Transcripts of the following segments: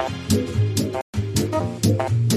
Thank you.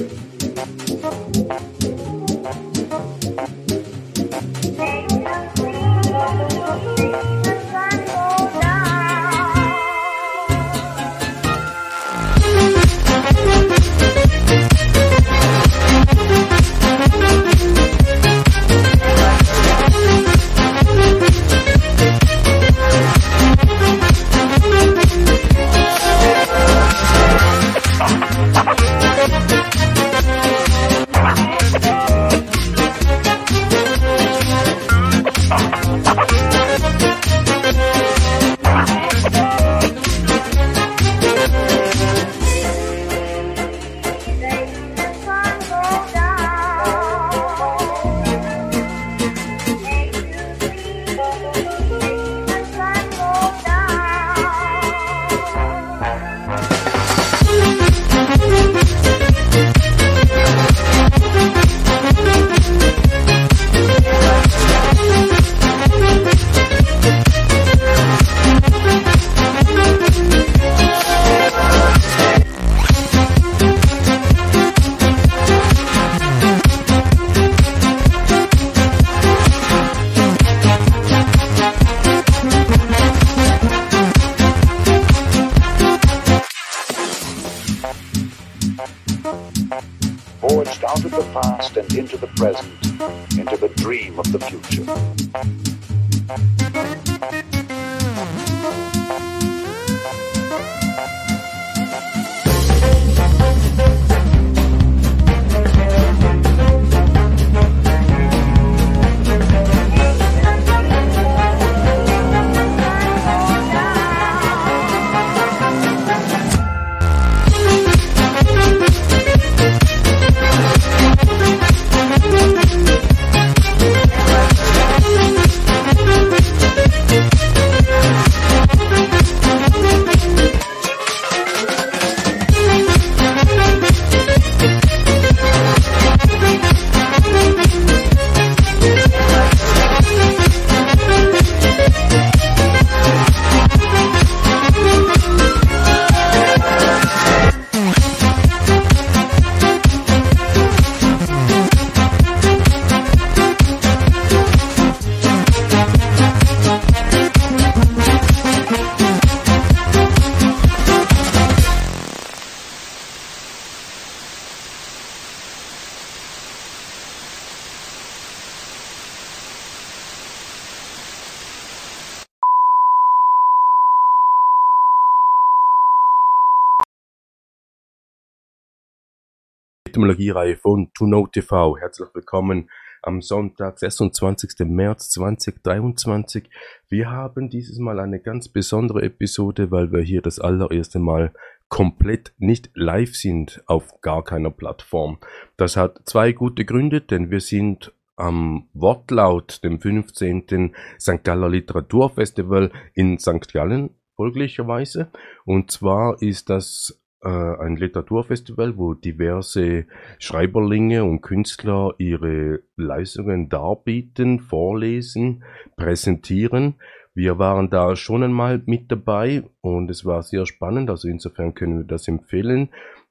Etymologiereihe von To Know TV. Herzlich willkommen am Sonntag, 26. März 2023. Wir haben dieses Mal eine ganz besondere Episode, weil wir hier das allererste Mal komplett nicht live sind auf gar keiner Plattform. Das hat zwei gute Gründe, denn wir sind am Wortlaut, dem 15. St. Galler Literaturfestival in St. Gallen, folglicherweise. Und zwar ist das ein Literaturfestival, wo diverse Schreiberlinge und Künstler ihre Leistungen darbieten, vorlesen, präsentieren. Wir waren da schon einmal mit dabei und es war sehr spannend, also insofern können wir das empfehlen.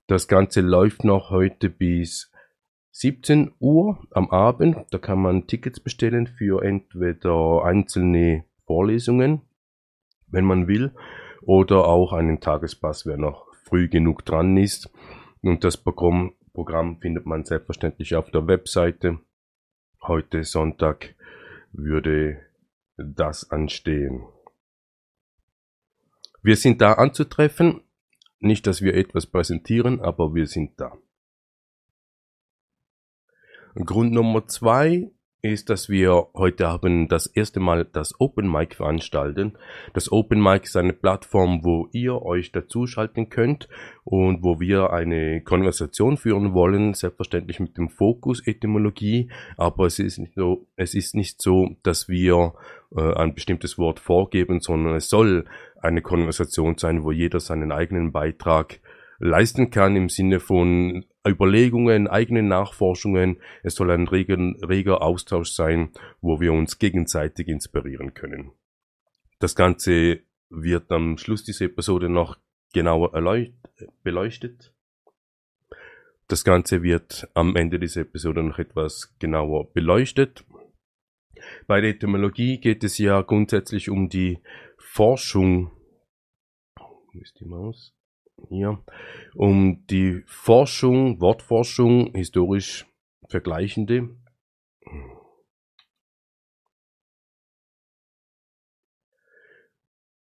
Das Ganze läuft noch heute bis 17 Uhr am Abend. Da kann man Tickets bestellen für entweder einzelne Vorlesungen, wenn man will, oder auch einen Tagespass, wer noch früh genug dran ist. Und das Programm, Programm findet man selbstverständlich auf der Webseite. Heute Sonntag würde das anstehen. Wir sind da anzutreffen. Nicht, dass wir etwas präsentieren, aber wir sind da. Grund Nummer zwei ist, dass wir heute Abend das erste Mal das Open Mic veranstalten. Das Open Mic ist eine Plattform, wo ihr euch dazuschalten könnt und wo wir eine Konversation führen wollen, selbstverständlich mit dem Fokus Etymologie, aber es ist nicht so, es ist nicht so, dass wir äh, ein bestimmtes Wort vorgeben, sondern es soll eine Konversation sein, wo jeder seinen eigenen Beitrag leisten kann im Sinne von Überlegungen, eigenen Nachforschungen. Es soll ein reger, reger Austausch sein, wo wir uns gegenseitig inspirieren können. Das Ganze wird am Schluss dieser Episode noch genauer beleuchtet. Das Ganze wird am Ende dieser Episode noch etwas genauer beleuchtet. Bei der Etymologie geht es ja grundsätzlich um die Forschung. Wo ist die Maus? Hier. Um die Forschung, Wortforschung, historisch vergleichende.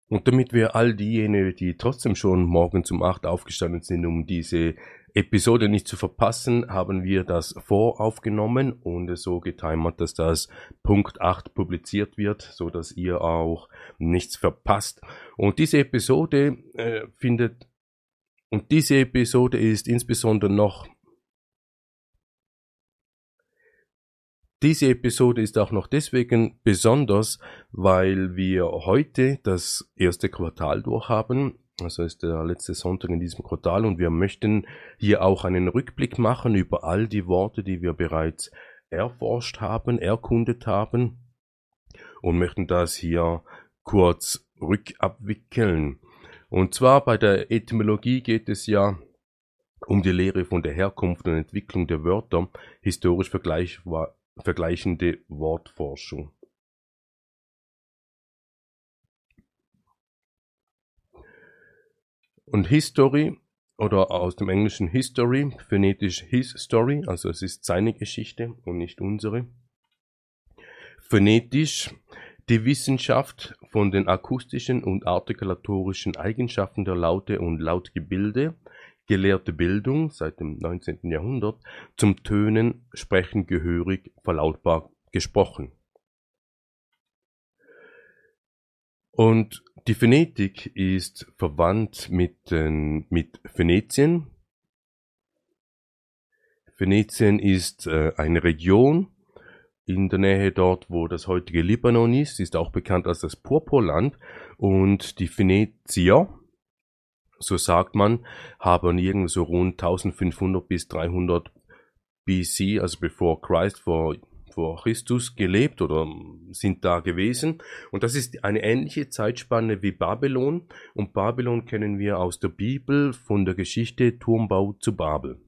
Und damit wir all diejenigen, die trotzdem schon morgen um 8 aufgestanden sind, um diese Episode nicht zu verpassen, haben wir das voraufgenommen und so getimert, dass das Punkt 8 publiziert wird, so dass ihr auch nichts verpasst. Und diese Episode äh, findet und diese Episode ist insbesondere noch Diese Episode ist auch noch deswegen besonders, weil wir heute das erste Quartal durchhaben also ist der letzte Sonntag in diesem Quartal und wir möchten hier auch einen Rückblick machen über all die Worte, die wir bereits erforscht haben, erkundet haben und möchten das hier kurz rückabwickeln. Und zwar bei der Etymologie geht es ja um die Lehre von der Herkunft und Entwicklung der Wörter, historisch vergleichende Wortforschung. Und History oder aus dem Englischen History, phonetisch His Story, also es ist seine Geschichte und nicht unsere. Phonetisch die Wissenschaft von den akustischen und artikulatorischen Eigenschaften der Laute und Lautgebilde, gelehrte Bildung seit dem 19. Jahrhundert, zum Tönen, Sprechen gehörig, verlautbar gesprochen. Und die Phonetik ist verwandt mit, den, mit Venetien. Venetien ist äh, eine Region in der Nähe dort, wo das heutige Libanon ist, ist auch bekannt als das Purpurland. Und die Venezier, so sagt man, haben irgendwo so rund 1500 bis 300 BC, also bevor Christ, vor vor Christus gelebt oder sind da gewesen. Und das ist eine ähnliche Zeitspanne wie Babylon. Und Babylon kennen wir aus der Bibel von der Geschichte Turmbau zu Babel.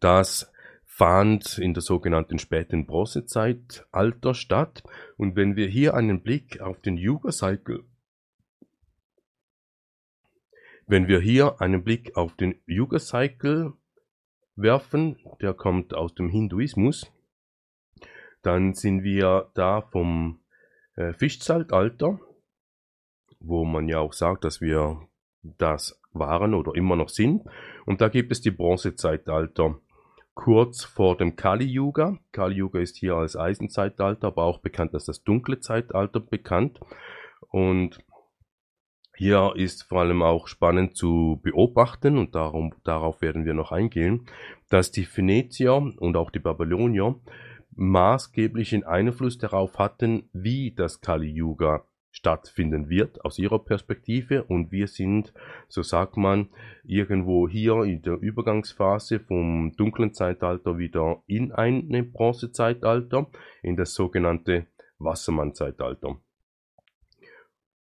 Das fand in der sogenannten späten Bronzezeitalter statt. Und wenn wir hier einen Blick auf den Yuga-Cycle wenn wir hier einen Blick auf den Yuga-Cycle werfen, der kommt aus dem Hinduismus, dann sind wir da vom äh, Fischzeitalter, wo man ja auch sagt, dass wir das waren oder immer noch sind. Und da gibt es die Bronzezeitalter kurz vor dem Kali-Yuga. Kali-Yuga ist hier als Eisenzeitalter, aber auch bekannt als das dunkle Zeitalter bekannt. Und hier ist vor allem auch spannend zu beobachten, und darum, darauf werden wir noch eingehen, dass die Venezier und auch die Babylonier maßgeblichen Einfluss darauf hatten, wie das Kali Yuga stattfinden wird aus ihrer Perspektive und wir sind, so sagt man, irgendwo hier in der Übergangsphase vom dunklen Zeitalter wieder in eine Bronzezeitalter, in das sogenannte Wassermann-Zeitalter.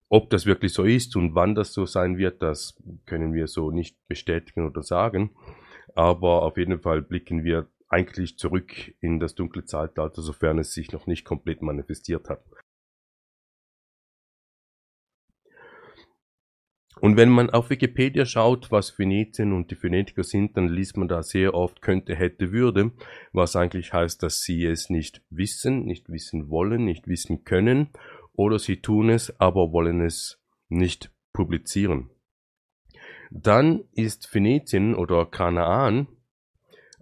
Ob das wirklich so ist und wann das so sein wird, das können wir so nicht bestätigen oder sagen. Aber auf jeden Fall blicken wir eigentlich zurück in das dunkle Zeitalter, sofern es sich noch nicht komplett manifestiert hat. Und wenn man auf Wikipedia schaut, was Venetien und die Phonetiker sind, dann liest man da sehr oft könnte, hätte, würde, was eigentlich heißt, dass sie es nicht wissen, nicht wissen wollen, nicht wissen können, oder sie tun es, aber wollen es nicht publizieren. Dann ist Venetien oder Kanaan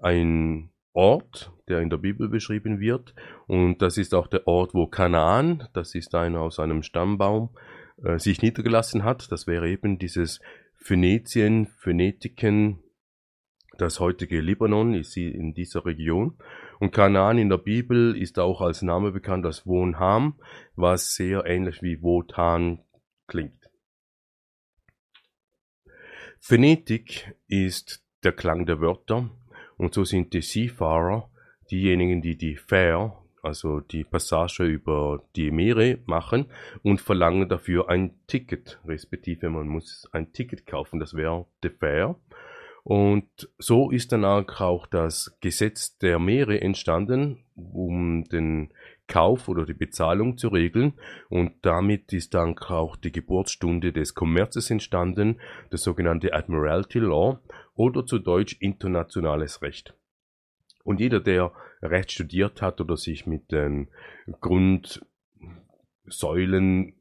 ein Ort, der in der Bibel beschrieben wird. Und das ist auch der Ort, wo Kanaan, das ist einer aus einem Stammbaum, äh, sich niedergelassen hat. Das wäre eben dieses Phönizien, Phönetiken, das heutige Libanon ist in dieser Region. Und Kanaan in der Bibel ist auch als Name bekannt als Wohnham, was sehr ähnlich wie Wotan klingt. Phonetik ist der Klang der Wörter, und so sind die Seafahrer diejenigen, die die Fair, also die Passage über die Meere machen und verlangen dafür ein Ticket, respektive man muss ein Ticket kaufen, das wäre the Fare. Und so ist dann auch das Gesetz der Meere entstanden, um den Kauf oder die Bezahlung zu regeln. Und damit ist dann auch die Geburtsstunde des Kommerzes entstanden, das sogenannte Admiralty Law oder zu Deutsch internationales Recht. Und jeder, der Recht studiert hat oder sich mit den Grundsäulen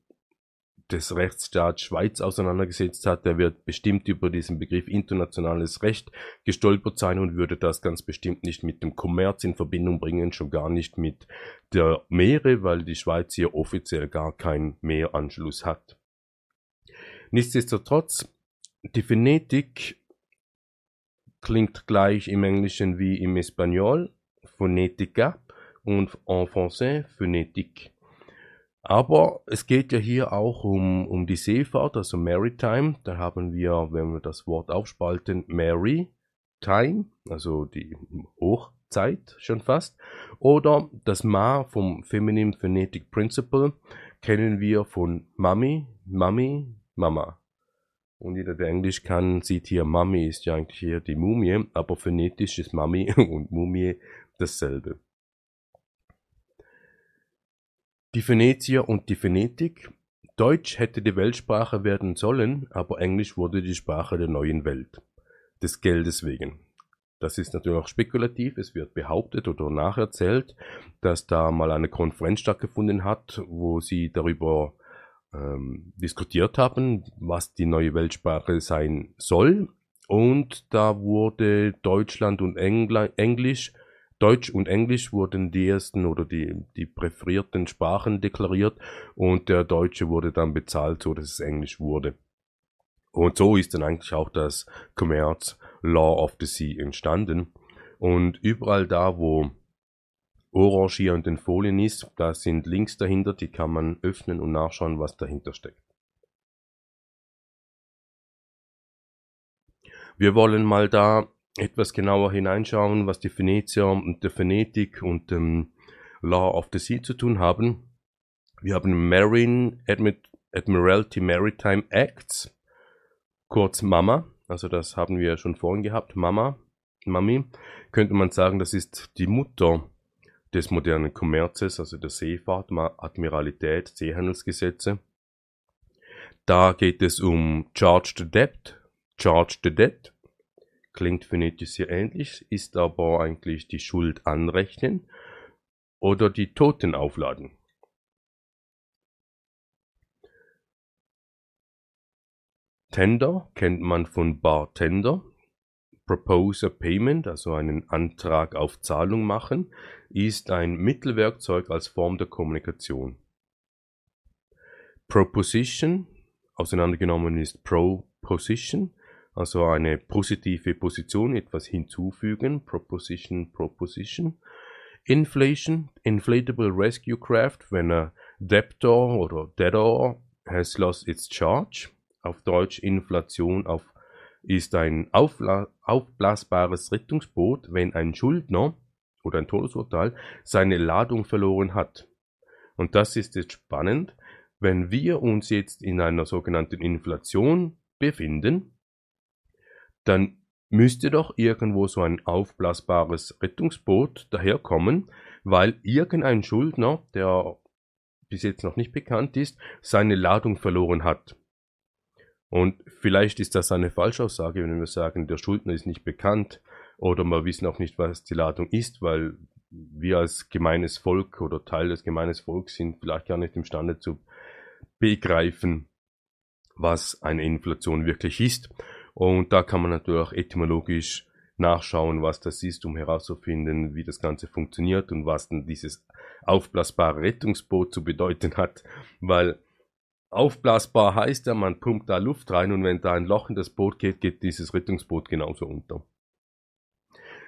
des Rechtsstaats Schweiz auseinandergesetzt hat, der wird bestimmt über diesen Begriff internationales Recht gestolpert sein und würde das ganz bestimmt nicht mit dem Kommerz in Verbindung bringen, schon gar nicht mit der Meere, weil die Schweiz hier offiziell gar keinen Meeranschluss hat. Nichtsdestotrotz, die Phonetik klingt gleich im Englischen wie im Espanol, Phonetica und en français Phonetik. Aber es geht ja hier auch um, um die Seefahrt, also Maritime. Da haben wir, wenn wir das Wort aufspalten, Mary Time, also die Hochzeit schon fast. Oder das Ma vom Feminine Phonetic Principle kennen wir von Mami, Mami, Mama. Und jeder, der Englisch kann, sieht hier, Mami ist ja eigentlich hier die Mumie, aber phonetisch ist Mami und Mumie dasselbe. Die Phönizier und die Phonetik. Deutsch hätte die Weltsprache werden sollen, aber Englisch wurde die Sprache der neuen Welt. Des Geldes wegen. Das ist natürlich auch spekulativ. Es wird behauptet oder nacherzählt, dass da mal eine Konferenz stattgefunden hat, wo sie darüber ähm, diskutiert haben, was die neue Weltsprache sein soll. Und da wurde Deutschland und Engl Englisch Deutsch und Englisch wurden die ersten oder die, die präferierten Sprachen deklariert und der Deutsche wurde dann bezahlt, so dass es Englisch wurde. Und so ist dann eigentlich auch das Commerce Law of the Sea entstanden. Und überall da, wo orange hier in den Folien ist, da sind Links dahinter, die kann man öffnen und nachschauen, was dahinter steckt. Wir wollen mal da etwas genauer hineinschauen, was die Venezier und der Phonetik und dem Law of the Sea zu tun haben. Wir haben Marine Admiralty Maritime Acts, kurz MAMA, also das haben wir schon vorhin gehabt, MAMA, Mami, könnte man sagen, das ist die Mutter des modernen Kommerzes, also der Seefahrt, Admiralität, Seehandelsgesetze. Da geht es um Charged Debt, Charged Debt, klingt phonetisch sehr ähnlich, ist aber eigentlich die Schuld anrechnen oder die Toten aufladen. Tender kennt man von Bartender. Propose a Payment, also einen Antrag auf Zahlung machen, ist ein Mittelwerkzeug als Form der Kommunikation. Proposition, auseinandergenommen ist Proposition, also eine positive Position, etwas hinzufügen, Proposition, Proposition. Inflation, inflatable rescue craft, wenn a debtor oder debtor has lost its charge. Auf Deutsch Inflation auf, ist ein aufblasbares Rettungsboot, wenn ein Schuldner oder ein Todesurteil seine Ladung verloren hat. Und das ist jetzt spannend, wenn wir uns jetzt in einer sogenannten Inflation befinden, dann müsste doch irgendwo so ein aufblasbares Rettungsboot daherkommen, weil irgendein Schuldner, der bis jetzt noch nicht bekannt ist, seine Ladung verloren hat. Und vielleicht ist das eine Falschaussage, wenn wir sagen, der Schuldner ist nicht bekannt oder wir wissen auch nicht, was die Ladung ist, weil wir als gemeines Volk oder Teil des gemeines Volks sind vielleicht gar nicht imstande zu begreifen, was eine Inflation wirklich ist. Und da kann man natürlich auch etymologisch nachschauen, was das ist, um herauszufinden, wie das Ganze funktioniert und was denn dieses aufblasbare Rettungsboot zu bedeuten hat, weil aufblasbar heißt ja, man pumpt da Luft rein und wenn da ein Loch in das Boot geht, geht dieses Rettungsboot genauso unter.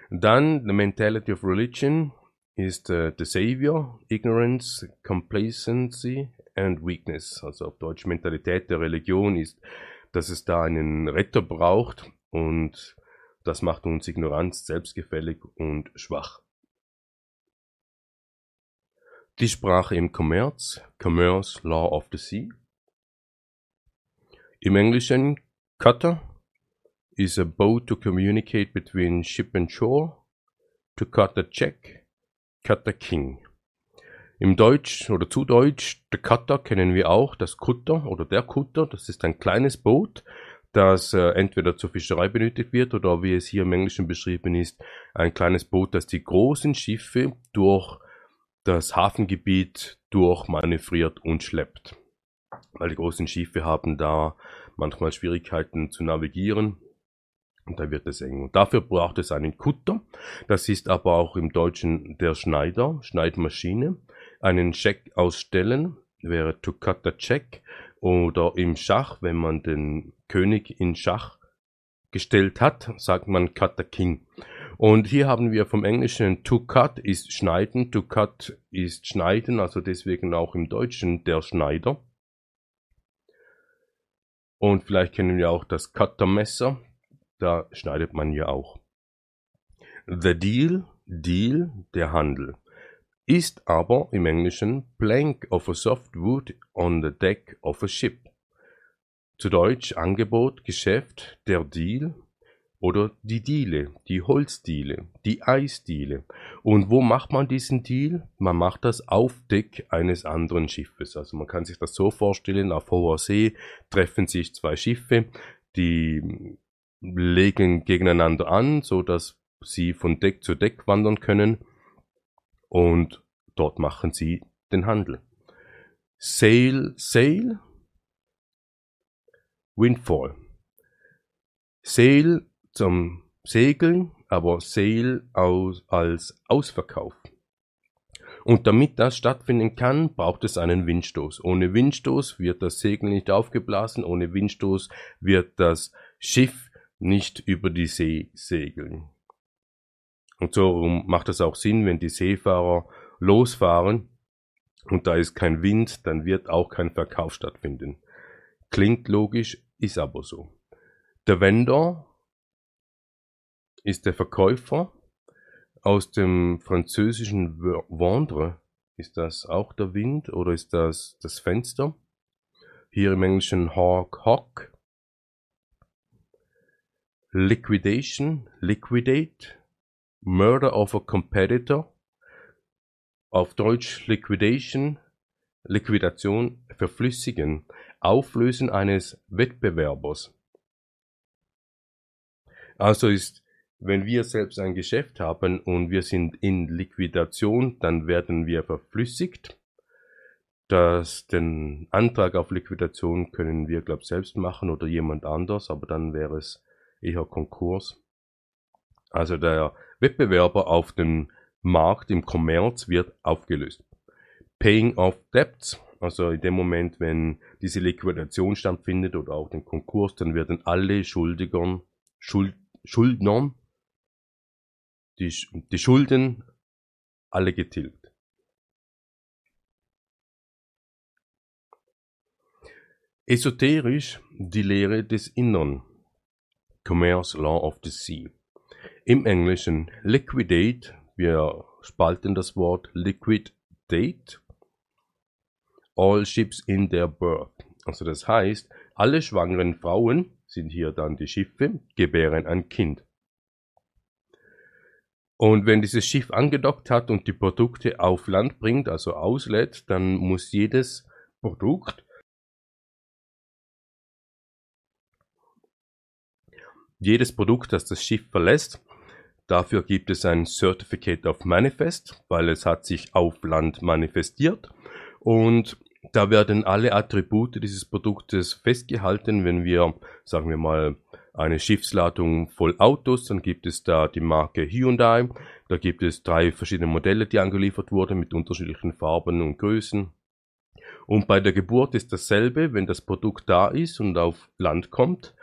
Dann, the mentality of religion ist uh, the savior, ignorance, complacency and weakness. Also auf Deutsch Mentalität der Religion ist dass es da einen Retter braucht und das macht uns ignorant, selbstgefällig und schwach. Die Sprache im Kommerz, Commerce Law of the Sea. Im Englischen Cutter is a boat to communicate between ship and shore. To cut a check, cut the king. Im Deutsch oder zu Deutsch, der Cutter kennen wir auch, das Kutter oder der Kutter, das ist ein kleines Boot, das äh, entweder zur Fischerei benötigt wird oder wie es hier im Englischen beschrieben ist, ein kleines Boot, das die großen Schiffe durch das Hafengebiet durchmanövriert und schleppt. Weil die großen Schiffe haben da manchmal Schwierigkeiten zu navigieren und da wird es eng. Und dafür braucht es einen Kutter. Das ist aber auch im Deutschen der Schneider, Schneidmaschine einen Scheck ausstellen, wäre to cut the check, oder im Schach, wenn man den König in Schach gestellt hat, sagt man cut the king. Und hier haben wir vom Englischen to cut ist schneiden, to cut ist schneiden, also deswegen auch im Deutschen der Schneider. Und vielleicht kennen wir auch das Cuttermesser, da schneidet man ja auch. The deal, Deal, der Handel ist aber im Englischen plank of a soft wood on the deck of a ship. Zu Deutsch Angebot, Geschäft, der Deal oder die Diele, die Holzdiele, die Eisdiele. Und wo macht man diesen Deal? Man macht das auf Deck eines anderen Schiffes. Also man kann sich das so vorstellen, auf hoher See treffen sich zwei Schiffe, die legen gegeneinander an, so dass sie von Deck zu Deck wandern können und dort machen sie den Handel. Sail, Sail, Windfall. Sail zum Segeln, aber Sail aus, als Ausverkauf. Und damit das stattfinden kann, braucht es einen Windstoß. Ohne Windstoß wird das Segel nicht aufgeblasen, ohne Windstoß wird das Schiff nicht über die See segeln. Und so macht es auch Sinn, wenn die Seefahrer losfahren und da ist kein Wind, dann wird auch kein Verkauf stattfinden. Klingt logisch, ist aber so. Der Vendor ist der Verkäufer aus dem französischen Vendre. Ist das auch der Wind oder ist das das Fenster? Hier im Englischen Hawk Hawk. Liquidation, liquidate, Murder of a Competitor, auf Deutsch Liquidation, Liquidation, verflüssigen, Auflösen eines Wettbewerbers. Also ist, wenn wir selbst ein Geschäft haben und wir sind in Liquidation, dann werden wir verflüssigt. Das, den Antrag auf Liquidation können wir, glaube ich, selbst machen oder jemand anders, aber dann wäre es eher Konkurs. Also der Wettbewerber auf dem Markt im Kommerz wird aufgelöst. Paying off Debts, also in dem Moment, wenn diese Liquidation stattfindet oder auch den Konkurs, dann werden alle Schuldigern, Schuld, Schuldnern, die, die Schulden alle getilgt. Esoterisch die Lehre des Innern. Commerce Law of the Sea. Im Englischen liquidate, wir spalten das Wort liquidate, all ships in their birth. Also das heißt, alle schwangeren Frauen sind hier dann die Schiffe, gebären ein Kind. Und wenn dieses Schiff angedockt hat und die Produkte auf Land bringt, also auslädt, dann muss jedes Produkt jedes Produkt, das das Schiff verlässt, Dafür gibt es ein Certificate of Manifest, weil es hat sich auf Land manifestiert. Und da werden alle Attribute dieses Produktes festgehalten. Wenn wir, sagen wir mal, eine Schiffsladung voll Autos, dann gibt es da die Marke Hyundai. Da gibt es drei verschiedene Modelle, die angeliefert wurden mit unterschiedlichen Farben und Größen. Und bei der Geburt ist dasselbe, wenn das Produkt da ist und auf Land kommt,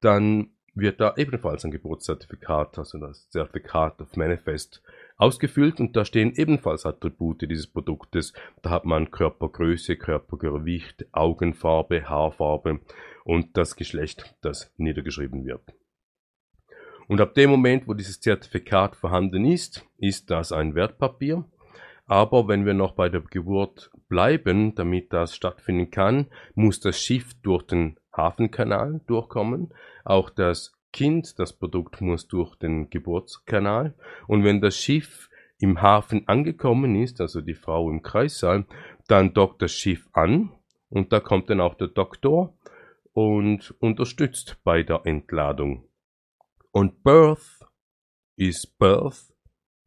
dann wird da ebenfalls ein Geburtszertifikat, also das Zertifikat of Manifest, ausgefüllt und da stehen ebenfalls Attribute dieses Produktes. Da hat man Körpergröße, Körpergewicht, Augenfarbe, Haarfarbe und das Geschlecht, das niedergeschrieben wird. Und ab dem Moment, wo dieses Zertifikat vorhanden ist, ist das ein Wertpapier. Aber wenn wir noch bei der Geburt bleiben, damit das stattfinden kann, muss das Schiff durch den Hafenkanal durchkommen. Auch das Kind, das Produkt muss durch den Geburtskanal. Und wenn das Schiff im Hafen angekommen ist, also die Frau im Kreissaal, dann dockt das Schiff an und da kommt dann auch der Doktor und unterstützt bei der Entladung. Und Birth ist Birth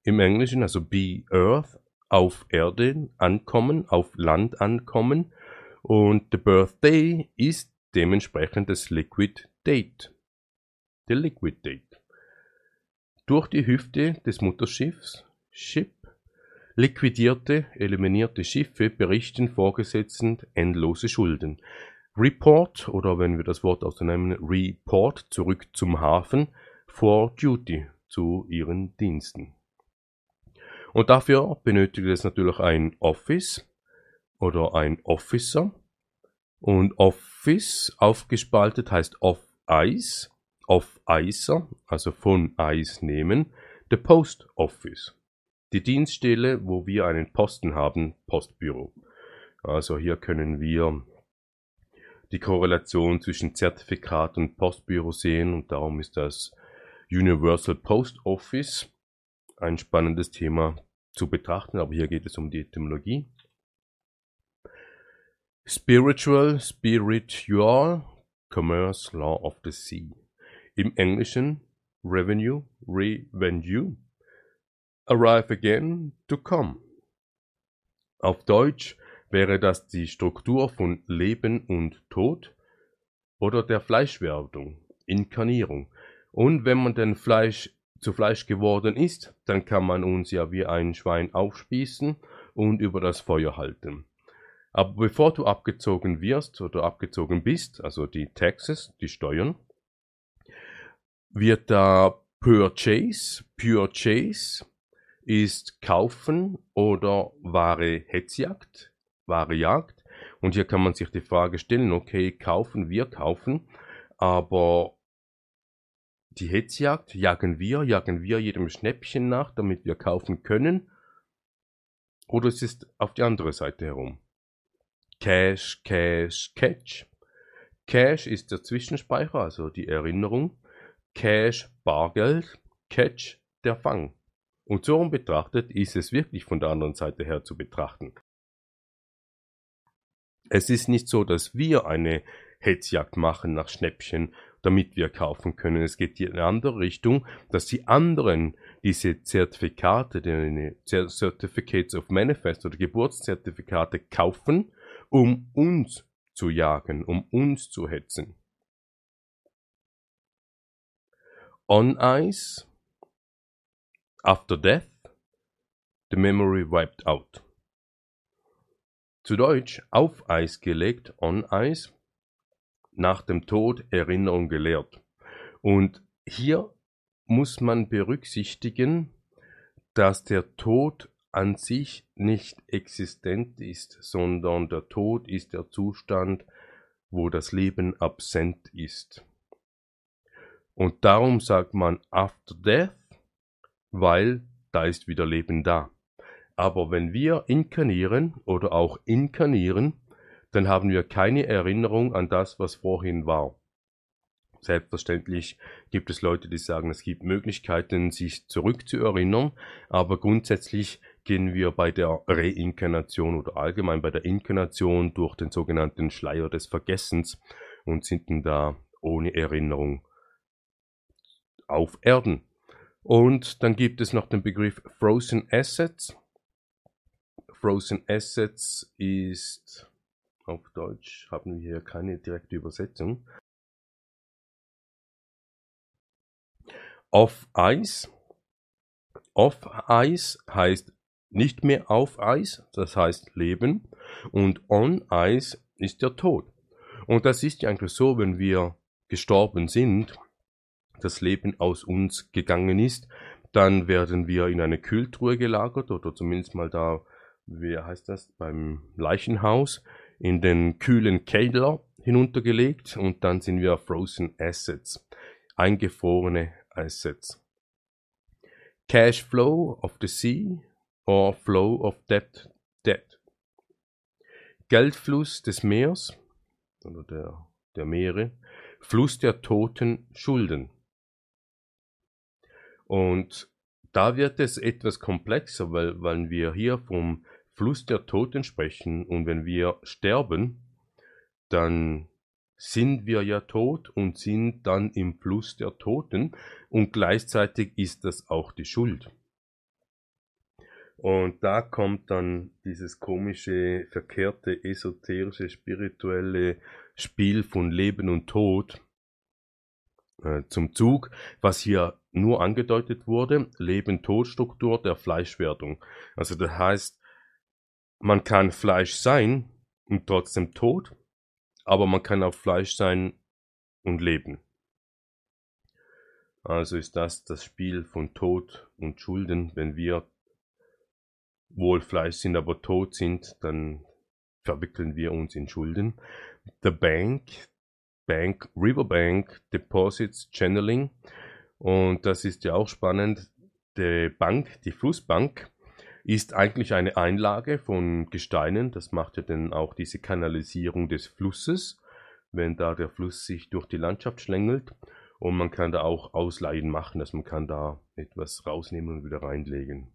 im Englischen, also be Earth, auf Erde ankommen, auf Land ankommen. Und the Birthday ist dementsprechend das Liquid Date. Der Liquid Date. Durch die Hüfte des Mutterschiffs, Ship, liquidierte, eliminierte Schiffe berichten Vorgesetzten endlose Schulden. Report, oder wenn wir das Wort ausnehmen, Report, zurück zum Hafen, for duty, zu ihren Diensten. Und dafür benötigt es natürlich ein Office oder ein Officer. Und Office aufgespaltet heißt Off Ice, Off Icer, also von Eis nehmen, the Post Office. Die Dienststelle, wo wir einen Posten haben, Postbüro. Also hier können wir die Korrelation zwischen Zertifikat und Postbüro sehen und darum ist das Universal Post Office ein spannendes Thema zu betrachten, aber hier geht es um die Etymologie. Spiritual, Spiritual, Commerce, Law of the Sea. Im Englischen Revenue, Revenue, Arrive again, to come. Auf Deutsch wäre das die Struktur von Leben und Tod oder der Fleischwerdung, Inkarnierung. Und wenn man denn Fleisch zu Fleisch geworden ist, dann kann man uns ja wie ein Schwein aufspießen und über das Feuer halten. Aber bevor du abgezogen wirst oder abgezogen bist, also die Taxes, die Steuern, wird da Purchase, Purchase ist kaufen oder wahre Hetzjagd, wahre Jagd. Und hier kann man sich die Frage stellen, okay, kaufen, wir kaufen, aber die Hetzjagd jagen wir, jagen wir jedem Schnäppchen nach, damit wir kaufen können. Oder es ist auf die andere Seite herum. Cash, Cash, Catch. Cash ist der Zwischenspeicher, also die Erinnerung. Cash, Bargeld. Catch, der Fang. Und so betrachtet ist es wirklich von der anderen Seite her zu betrachten. Es ist nicht so, dass wir eine Hetzjagd machen nach Schnäppchen damit wir kaufen können. Es geht in eine andere Richtung, dass die anderen diese Zertifikate, die Certificates of Manifest oder Geburtszertifikate kaufen, um uns zu jagen, um uns zu hetzen. On ice, after death, the memory wiped out. Zu Deutsch auf Eis gelegt, on Eis, nach dem Tod Erinnerung gelehrt. Und hier muss man berücksichtigen, dass der Tod an sich nicht existent ist, sondern der Tod ist der Zustand, wo das Leben absent ist. Und darum sagt man after death, weil da ist wieder Leben da. Aber wenn wir inkarnieren oder auch inkarnieren, dann haben wir keine Erinnerung an das, was vorhin war. Selbstverständlich gibt es Leute, die sagen, es gibt Möglichkeiten, sich zurückzuerinnern, aber grundsätzlich gehen wir bei der Reinkarnation oder allgemein bei der Inkarnation durch den sogenannten Schleier des Vergessens und sind dann da ohne Erinnerung auf Erden. Und dann gibt es noch den Begriff Frozen Assets. Frozen Assets ist auf Deutsch haben wir hier keine direkte Übersetzung. Off Ice. Off Ice heißt nicht mehr auf Eis, das heißt Leben. Und on Ice ist der Tod. Und das ist ja eigentlich so, wenn wir gestorben sind, das Leben aus uns gegangen ist, dann werden wir in eine Kühltruhe gelagert oder zumindest mal da, wie heißt das, beim Leichenhaus in den kühlen Keller hinuntergelegt und dann sind wir Frozen Assets, eingefrorene Assets. Cash Flow of the Sea or flow of debt, debt. Geldfluss des Meers oder der, der Meere, Fluss der Toten, Schulden. Und da wird es etwas komplexer, weil, weil wir hier vom Fluss der Toten sprechen und wenn wir sterben, dann sind wir ja tot und sind dann im Fluss der Toten und gleichzeitig ist das auch die Schuld. Und da kommt dann dieses komische, verkehrte, esoterische, spirituelle Spiel von Leben und Tod äh, zum Zug, was hier nur angedeutet wurde, Leben-Tod-Struktur der Fleischwerdung. Also das heißt, man kann Fleisch sein und trotzdem tot, aber man kann auch Fleisch sein und leben. Also ist das das Spiel von Tod und Schulden. Wenn wir wohl Fleisch sind, aber tot sind, dann verwickeln wir uns in Schulden. The Bank, Bank, Riverbank Deposits Channeling. Und das ist ja auch spannend. Die Bank, die Flussbank, ist eigentlich eine Einlage von Gesteinen. Das macht ja dann auch diese Kanalisierung des Flusses, wenn da der Fluss sich durch die Landschaft schlängelt. Und man kann da auch Ausleihen machen, dass man kann da etwas rausnehmen und wieder reinlegen.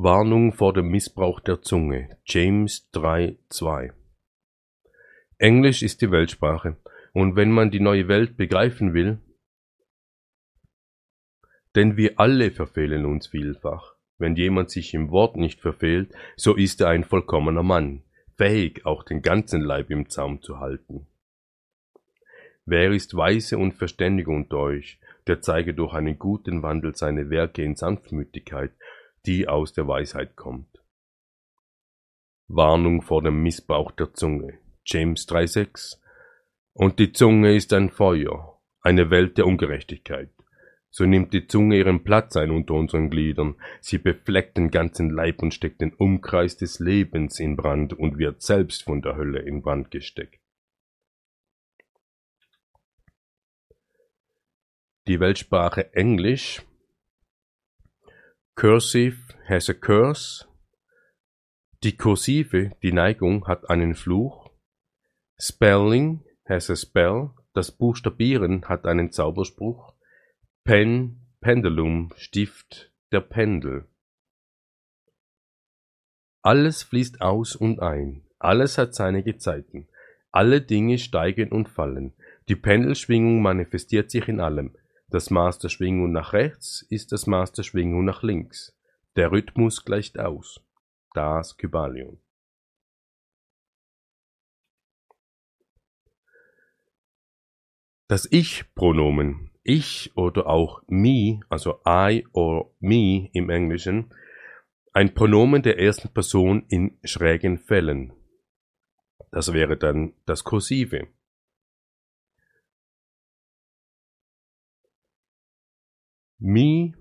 Warnung vor dem Missbrauch der Zunge. James 3,2 Englisch ist die Weltsprache, und wenn man die neue Welt begreifen will, denn wir alle verfehlen uns vielfach. Wenn jemand sich im Wort nicht verfehlt, so ist er ein vollkommener Mann, fähig, auch den ganzen Leib im Zaum zu halten. Wer ist weise und verständig unter euch, der zeige durch einen guten Wandel seine Werke in Sanftmütigkeit die aus der Weisheit kommt. Warnung vor dem Missbrauch der Zunge. James 3,6 Und die Zunge ist ein Feuer, eine Welt der Ungerechtigkeit. So nimmt die Zunge ihren Platz ein unter unseren Gliedern, sie befleckt den ganzen Leib und steckt den Umkreis des Lebens in Brand und wird selbst von der Hölle in Brand gesteckt. Die Weltsprache Englisch Cursive has a curse. Die Kursive, die Neigung, hat einen Fluch. Spelling has a spell. Das Buchstabieren hat einen Zauberspruch. Pen, Pendulum, Stift, der Pendel. Alles fließt aus und ein. Alles hat seine Gezeiten. Alle Dinge steigen und fallen. Die Pendelschwingung manifestiert sich in allem. Das Maß der Schwingung nach rechts ist das Maß der Schwingung nach links. Der Rhythmus gleicht aus. Das Kybalion. Das Ich-Pronomen, ich oder auch me, also I or me im Englischen, ein Pronomen der ersten Person in schrägen Fällen. Das wäre dann das Kursive. Me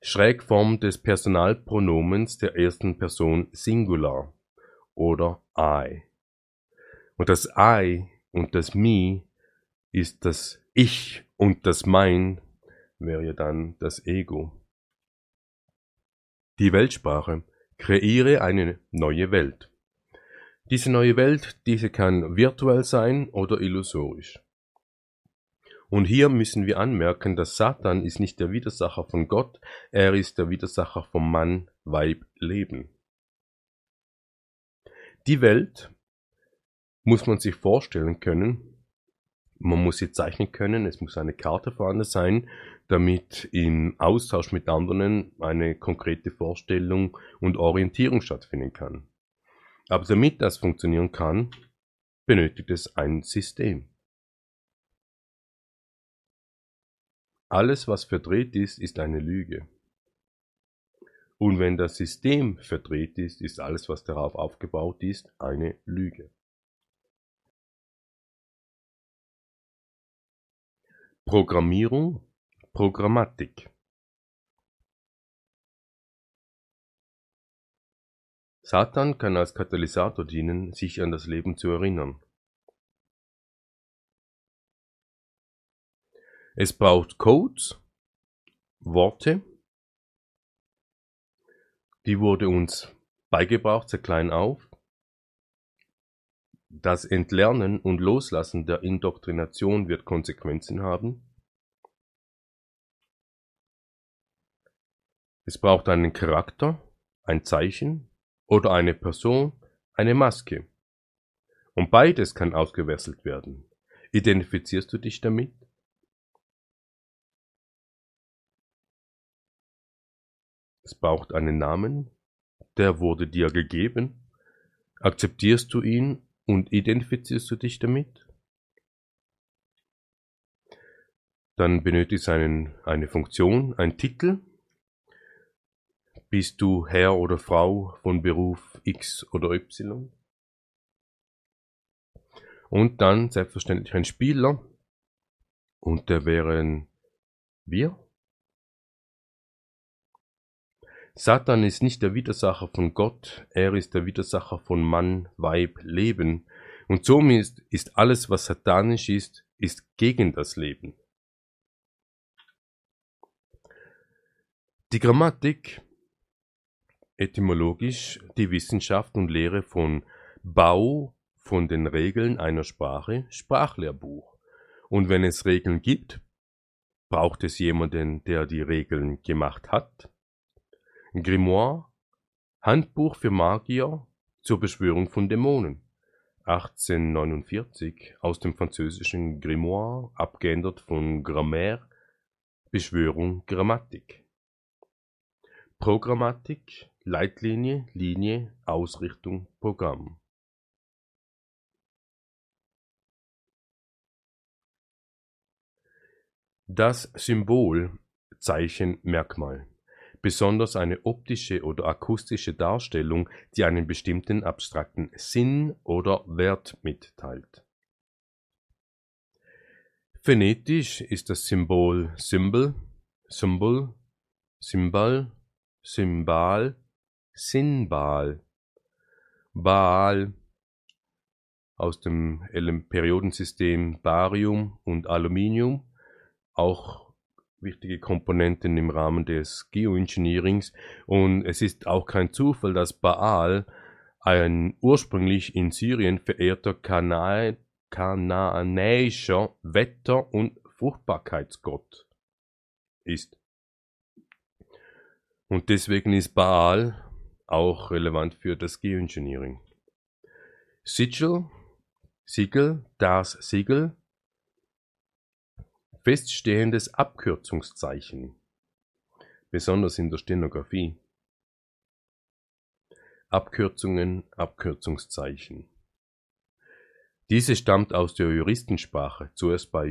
Schrägform des Personalpronomens der ersten Person Singular oder I. Und das I und das Me ist das Ich und das Mein wäre dann das Ego. Die Weltsprache kreiere eine neue Welt. Diese neue Welt, diese kann virtuell sein oder illusorisch. Und hier müssen wir anmerken, dass Satan ist nicht der Widersacher von Gott, er ist der Widersacher vom Mann, Weib, Leben. Die Welt muss man sich vorstellen können, man muss sie zeichnen können, es muss eine Karte vorhanden sein, damit im Austausch mit anderen eine konkrete Vorstellung und Orientierung stattfinden kann. Aber damit das funktionieren kann, benötigt es ein System. Alles, was verdreht ist, ist eine Lüge. Und wenn das System verdreht ist, ist alles, was darauf aufgebaut ist, eine Lüge. Programmierung, Programmatik. Satan kann als Katalysator dienen, sich an das Leben zu erinnern. Es braucht Codes, Worte, die wurde uns beigebracht, sehr klein auf. Das Entlernen und Loslassen der Indoktrination wird Konsequenzen haben. Es braucht einen Charakter, ein Zeichen oder eine Person, eine Maske. Und beides kann ausgewechselt werden. Identifizierst du dich damit? Es braucht einen Namen, der wurde dir gegeben. Akzeptierst du ihn und identifizierst du dich damit? Dann benötigst du einen, eine Funktion, einen Titel. Bist du Herr oder Frau von Beruf X oder Y? Und dann selbstverständlich ein Spieler. Und der wären wir. Satan ist nicht der Widersacher von Gott, er ist der Widersacher von Mann, Weib, Leben. Und somit ist, alles, was satanisch ist, ist gegen das Leben. Die Grammatik, etymologisch die Wissenschaft und Lehre von Bau von den Regeln einer Sprache, Sprachlehrbuch. Und wenn es Regeln gibt, braucht es jemanden, der die Regeln gemacht hat. Grimoire, Handbuch für Magier zur Beschwörung von Dämonen, 1849, aus dem französischen Grimoire, abgeändert von Grammaire, Beschwörung, Grammatik. Programmatik, Leitlinie, Linie, Ausrichtung, Programm. Das Symbol, Zeichen, Merkmal besonders eine optische oder akustische Darstellung, die einen bestimmten abstrakten Sinn oder Wert mitteilt. Phonetisch ist das Symbol Symbol, Symbol, Symbol, Symbal, Sinbal, Baal aus dem Periodensystem Barium und Aluminium, auch wichtige Komponenten im Rahmen des Geoengineerings und es ist auch kein Zufall, dass Baal ein ursprünglich in Syrien verehrter Kana kanaanäischer Wetter- und Fruchtbarkeitsgott ist. Und deswegen ist Baal auch relevant für das Geoengineering. Sigil, Siegel, das Siegel Feststehendes Abkürzungszeichen, besonders in der Stenografie. Abkürzungen, Abkürzungszeichen. Diese stammt aus der Juristensprache, zuerst bei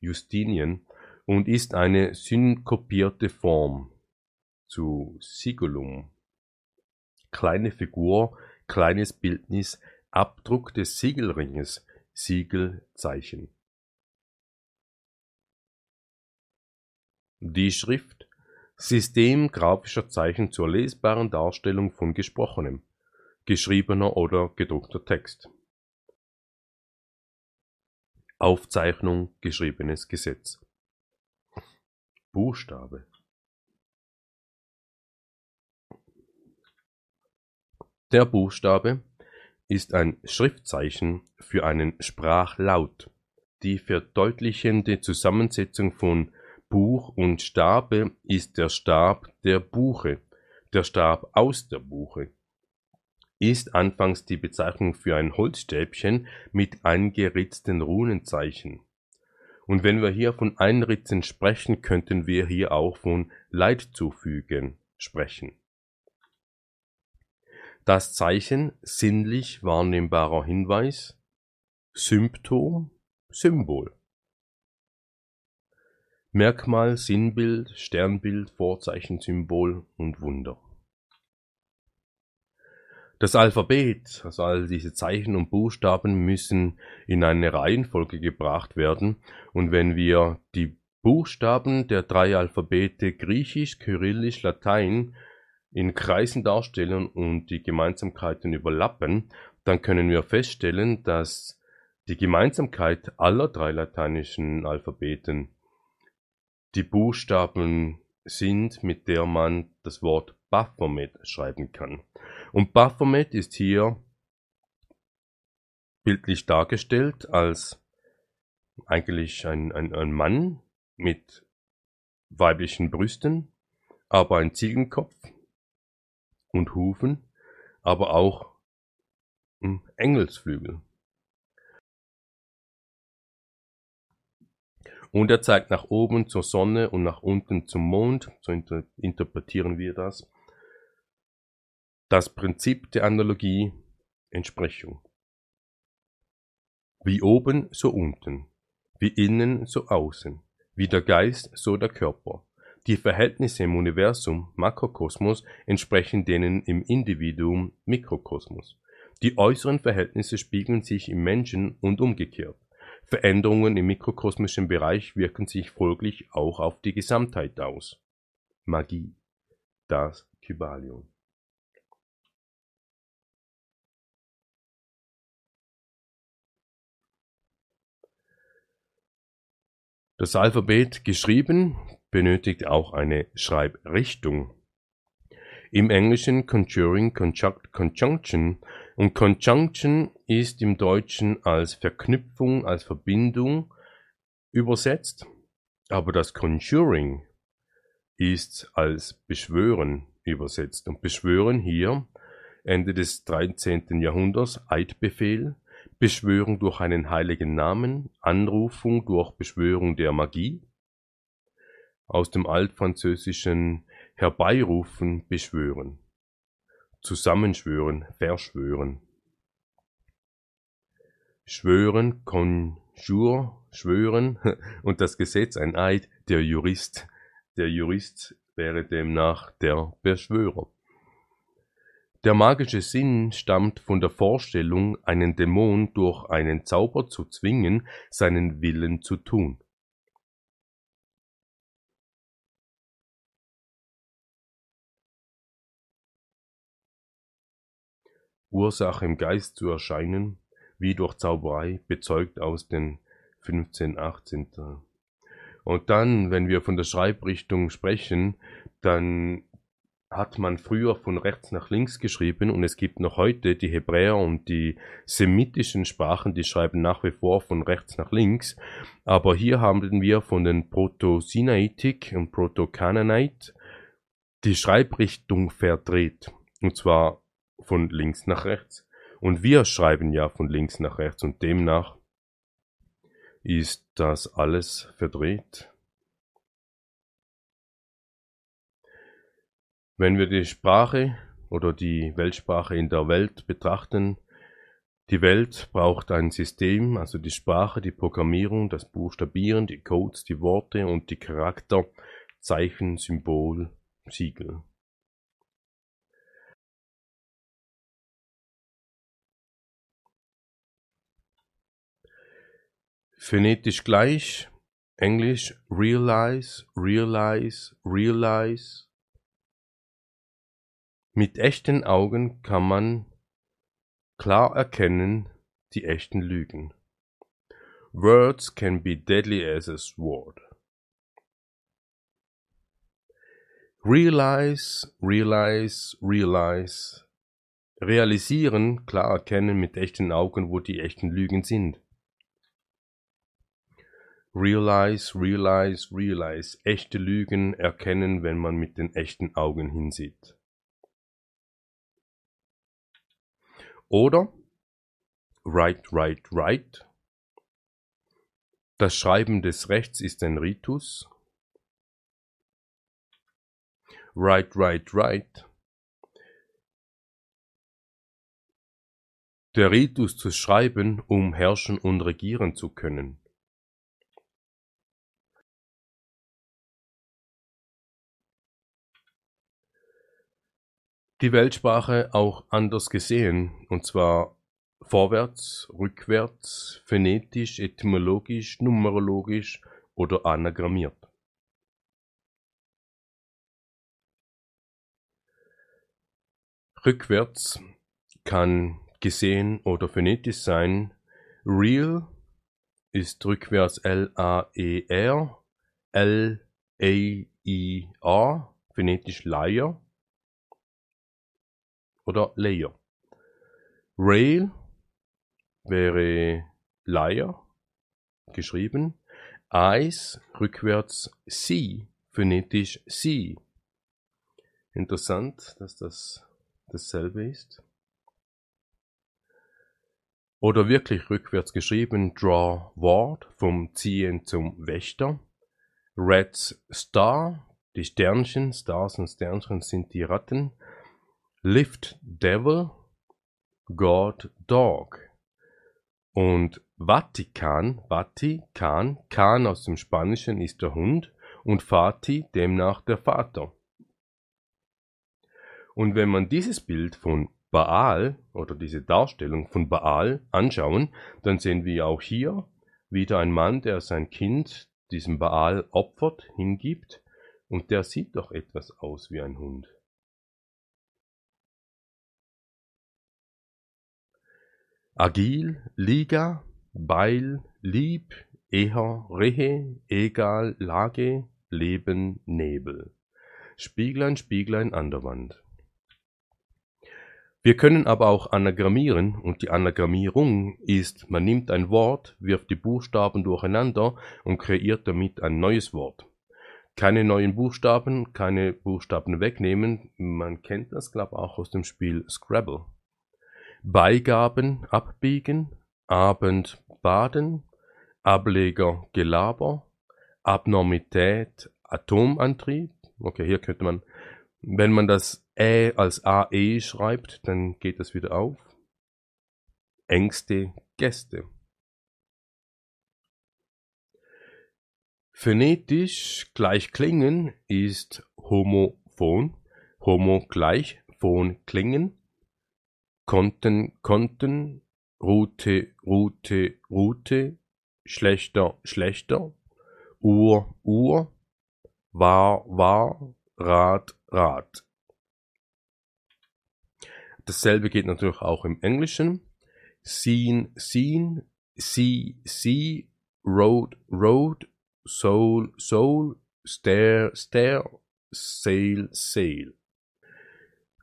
Justinien, und ist eine synkopierte Form zu Sigillum. Kleine Figur, kleines Bildnis, Abdruck des Siegelringes, Siegelzeichen. Die Schrift: System grafischer Zeichen zur lesbaren Darstellung von gesprochenem, geschriebener oder gedruckter Text. Aufzeichnung geschriebenes Gesetz. Buchstabe Der Buchstabe ist ein Schriftzeichen für einen Sprachlaut. Die verdeutlichende Zusammensetzung von Buch und Stabe ist der Stab der Buche, der Stab aus der Buche, ist anfangs die Bezeichnung für ein Holzstäbchen mit eingeritzten Runenzeichen. Und wenn wir hier von Einritzen sprechen, könnten wir hier auch von Leid zufügen sprechen. Das Zeichen sinnlich wahrnehmbarer Hinweis, Symptom, Symbol. Merkmal, Sinnbild, Sternbild, Vorzeichen, Symbol und Wunder. Das Alphabet, also all diese Zeichen und Buchstaben müssen in eine Reihenfolge gebracht werden und wenn wir die Buchstaben der drei Alphabete Griechisch, Kyrillisch, Latein in Kreisen darstellen und die Gemeinsamkeiten überlappen, dann können wir feststellen, dass die Gemeinsamkeit aller drei lateinischen Alphabeten die Buchstaben sind, mit der man das Wort Baphomet schreiben kann. Und Baphomet ist hier bildlich dargestellt als eigentlich ein, ein, ein Mann mit weiblichen Brüsten, aber ein Ziegenkopf und Hufen, aber auch Engelsflügel. Und er zeigt nach oben zur Sonne und nach unten zum Mond, so inter interpretieren wir das. Das Prinzip der Analogie, Entsprechung. Wie oben, so unten. Wie innen, so außen. Wie der Geist, so der Körper. Die Verhältnisse im Universum, Makrokosmos, entsprechen denen im Individuum, Mikrokosmos. Die äußeren Verhältnisse spiegeln sich im Menschen und umgekehrt. Veränderungen im mikrokosmischen Bereich wirken sich folglich auch auf die Gesamtheit aus. Magie. Das Kybalion. Das Alphabet geschrieben benötigt auch eine Schreibrichtung. Im Englischen Conjuring Conjunction und Conjunction ist im Deutschen als Verknüpfung, als Verbindung übersetzt, aber das Conjuring ist als Beschwören übersetzt. Und Beschwören hier Ende des 13. Jahrhunderts Eidbefehl, Beschwörung durch einen heiligen Namen, Anrufung durch Beschwörung der Magie, aus dem altfranzösischen herbeirufen, beschwören, zusammenschwören, verschwören, schwören, conjure, schwören und das Gesetz ein Eid, der Jurist, der Jurist wäre demnach der Beschwörer. Der magische Sinn stammt von der Vorstellung, einen Dämon durch einen Zauber zu zwingen, seinen Willen zu tun. Ursache im Geist zu erscheinen, wie durch Zauberei, bezeugt aus den 15, 18. Und dann, wenn wir von der Schreibrichtung sprechen, dann hat man früher von rechts nach links geschrieben und es gibt noch heute die Hebräer und die semitischen Sprachen, die schreiben nach wie vor von rechts nach links. Aber hier haben wir von den Proto-Sinaitik und Proto-Canaanite die Schreibrichtung verdreht. Und zwar von links nach rechts. Und wir schreiben ja von links nach rechts und demnach ist das alles verdreht. Wenn wir die Sprache oder die Weltsprache in der Welt betrachten, die Welt braucht ein System, also die Sprache, die Programmierung, das Buchstabieren, die Codes, die Worte und die Charakter, Zeichen, Symbol, Siegel. Phonetisch gleich, Englisch realize, realize, realize. Mit echten Augen kann man klar erkennen die echten Lügen. Words can be deadly as a sword. Realize, realize, realize. Realisieren, klar erkennen mit echten Augen, wo die echten Lügen sind. Realize, realize, realize. Echte Lügen erkennen, wenn man mit den echten Augen hinsieht. Oder Write, write, write. Das Schreiben des Rechts ist ein Ritus. Write, write, write. Der Ritus zu schreiben, um herrschen und regieren zu können. Die Weltsprache auch anders gesehen, und zwar vorwärts, rückwärts, phonetisch, etymologisch, numerologisch oder anagrammiert. rückwärts kann gesehen oder phonetisch sein. Real ist rückwärts L-A-E-R, L-A-I-R, phonetisch Liar oder Layer. Rail wäre Liar geschrieben. Eyes rückwärts C, phonetisch C. Interessant, dass das dasselbe ist. Oder wirklich rückwärts geschrieben, Draw Ward vom Ziehen zum Wächter. Red Star, die Sternchen, Stars und Sternchen sind die Ratten. Lift Devil, God Dog. Und Vatikan, Vatikan, Kan aus dem Spanischen ist der Hund und Fati demnach der Vater. Und wenn man dieses Bild von Baal oder diese Darstellung von Baal anschauen, dann sehen wir auch hier wieder ein Mann, der sein Kind diesem Baal opfert, hingibt, und der sieht doch etwas aus wie ein Hund. Agil, Liga, Beil, Lieb, Eher, Rehe, Egal, Lage, Leben, Nebel. Spieglein, Spieglein an der Wand. Wir können aber auch anagrammieren und die Anagrammierung ist, man nimmt ein Wort, wirft die Buchstaben durcheinander und kreiert damit ein neues Wort. Keine neuen Buchstaben, keine Buchstaben wegnehmen, man kennt das glaube auch aus dem Spiel Scrabble. Beigaben abbiegen, Abend baden, Ableger Gelaber, Abnormität Atomantrieb. Okay, hier könnte man, wenn man das Ä als AE schreibt, dann geht das wieder auf. Ängste, Gäste. Phonetisch gleich klingen ist homophon. Homo gleich, Phon klingen. Konnten, konnten. Route, Route, Route. Schlechter, schlechter. Uhr, Uhr. War, war. Rad, Rad. Dasselbe geht natürlich auch im Englischen. Seen, seen, see, see, road, road, soul, soul, stare, stare, sail, sail.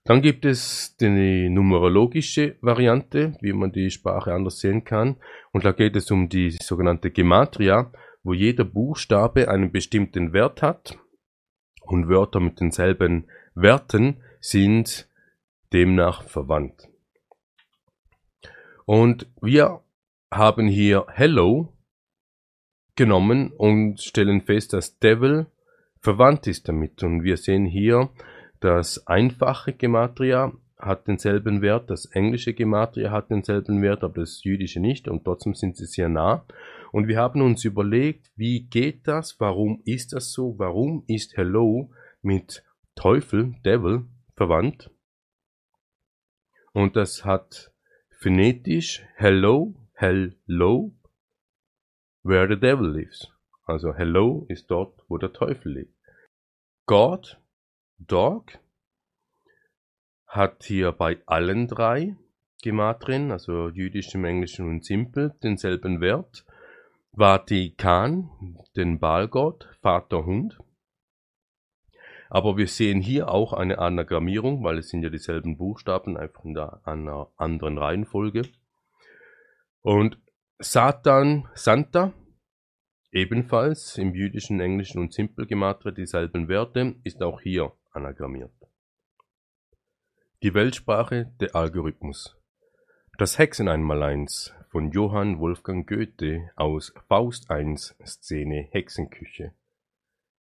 Dann gibt es die numerologische Variante, wie man die Sprache anders sehen kann. Und da geht es um die sogenannte Gematria, wo jeder Buchstabe einen bestimmten Wert hat. Und Wörter mit denselben Werten sind demnach verwandt. Und wir haben hier Hello genommen und stellen fest, dass Devil verwandt ist damit. Und wir sehen hier, das einfache Gematria hat denselben Wert, das englische Gematria hat denselben Wert, aber das jüdische nicht und trotzdem sind sie sehr nah. Und wir haben uns überlegt, wie geht das, warum ist das so, warum ist Hello mit Teufel, Devil, verwandt? Und das hat phonetisch Hello, Hello, where the devil lives. Also Hello ist dort, wo der Teufel lebt. God, Dog, hat hier bei allen drei Gematrien, also jüdischem, englischen und simpel, denselben Wert. Vatikan, den Baalgott, Vater Hund. Aber wir sehen hier auch eine Anagrammierung, weil es sind ja dieselben Buchstaben, einfach in einer anderen Reihenfolge. Und Satan, Santa, ebenfalls im jüdischen, englischen und Simpelgematria dieselben Werte, ist auch hier anagrammiert. Die Weltsprache, der Algorithmus. Das Hexen einmaleins von Johann Wolfgang Goethe aus Faust 1 Szene Hexenküche.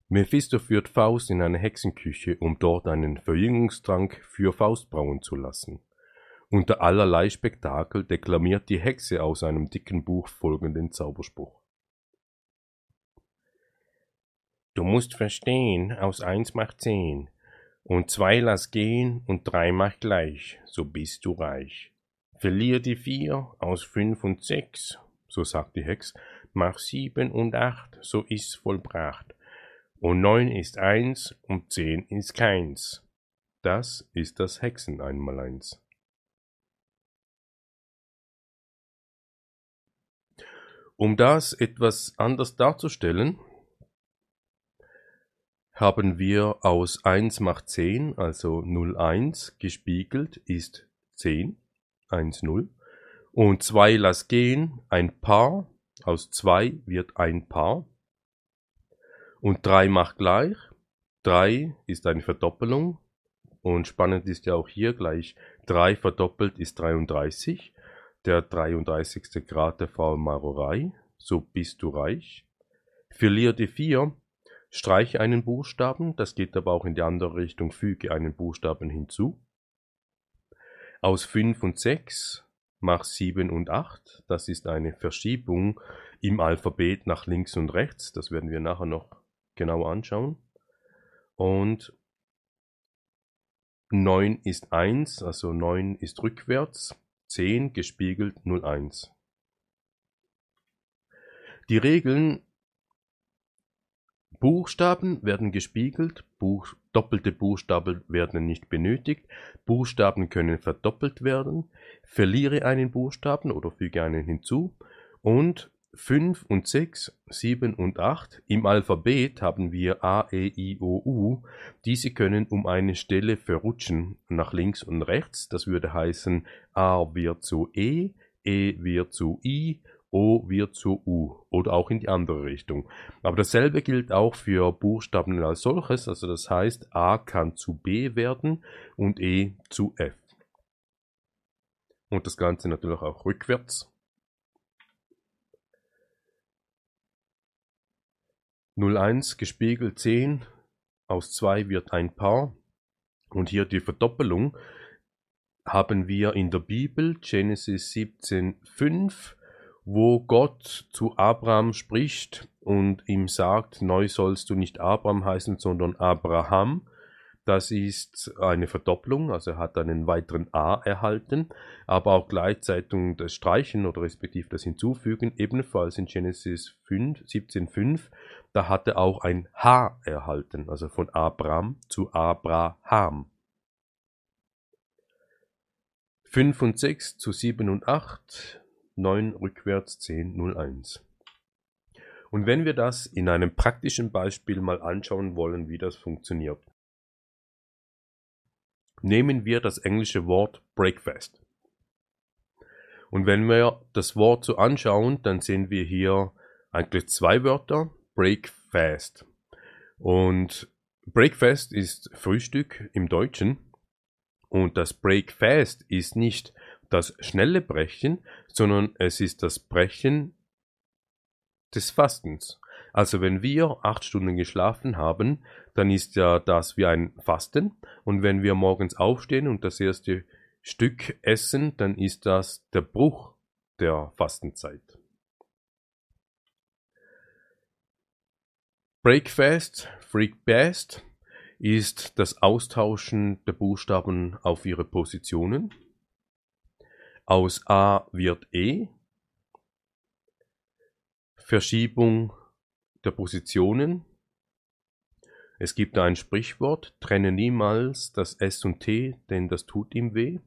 Mephisto führt Faust in eine Hexenküche, um dort einen Verjüngungstrank für Faust brauen zu lassen. Unter allerlei Spektakel deklamiert die Hexe aus einem dicken Buch folgenden Zauberspruch. Du musst verstehen, aus eins macht zehn, und zwei lass gehen, und drei macht gleich, so bist du reich. Verlier die vier, aus fünf und sechs, so sagt die Hex, mach sieben und acht, so ist's vollbracht und neun ist eins und zehn ist keins. Das ist das Hexen Einmaleins. Um das etwas anders darzustellen, haben wir aus 1 macht 10, also 0, 1, gespiegelt ist 10, 1, 0. Und 2 lass gehen, ein Paar, aus 2 wird ein Paar. Und 3 macht gleich, 3 ist eine Verdoppelung. Und spannend ist ja auch hier gleich, 3 verdoppelt ist 33, der 33. Grad der Faulmalerei, so bist du reich. Verlier die 4, Streiche einen Buchstaben, das geht aber auch in die andere Richtung, füge einen Buchstaben hinzu. Aus 5 und 6 mach 7 und 8, das ist eine Verschiebung im Alphabet nach links und rechts, das werden wir nachher noch genau anschauen. Und 9 ist 1, also 9 ist rückwärts, 10 gespiegelt 01. Die Regeln Buchstaben werden gespiegelt, Buch, doppelte Buchstaben werden nicht benötigt, Buchstaben können verdoppelt werden, verliere einen Buchstaben oder füge einen hinzu und 5 und 6, 7 und 8. Im Alphabet haben wir A, E, I, O, U. Diese können um eine Stelle verrutschen nach links und rechts. Das würde heißen, A wird zu E, E wird zu I O wird zu U oder auch in die andere Richtung. Aber dasselbe gilt auch für Buchstaben als solches, also das heißt A kann zu B werden und E zu F. Und das Ganze natürlich auch rückwärts. 01 gespiegelt 10, aus 2 wird ein Paar. Und hier die Verdoppelung haben wir in der Bibel, Genesis 17, 5 wo Gott zu Abraham spricht und ihm sagt, neu sollst du nicht Abraham heißen, sondern Abraham. Das ist eine Verdopplung, also er hat einen weiteren A erhalten, aber auch gleichzeitig das Streichen oder respektive das Hinzufügen, ebenfalls in Genesis 5, 17,5, da hat er auch ein H erhalten, also von Abraham zu Abraham. 5 und 6 zu 7 und 8 9 rückwärts 10 01. Und wenn wir das in einem praktischen Beispiel mal anschauen wollen, wie das funktioniert. Nehmen wir das englische Wort Breakfast. Und wenn wir das Wort so anschauen, dann sehen wir hier eigentlich zwei Wörter, Breakfast. Und Breakfast ist Frühstück im Deutschen. Und das Breakfast ist nicht das schnelle Brechen, sondern es ist das Brechen des Fastens. Also wenn wir acht Stunden geschlafen haben, dann ist ja das wie ein Fasten. Und wenn wir morgens aufstehen und das erste Stück essen, dann ist das der Bruch der Fastenzeit. Breakfast, Freak Best ist das Austauschen der Buchstaben auf ihre Positionen. Aus A wird E. Verschiebung der Positionen. Es gibt ein Sprichwort, trenne niemals das S und T, denn das tut ihm weh.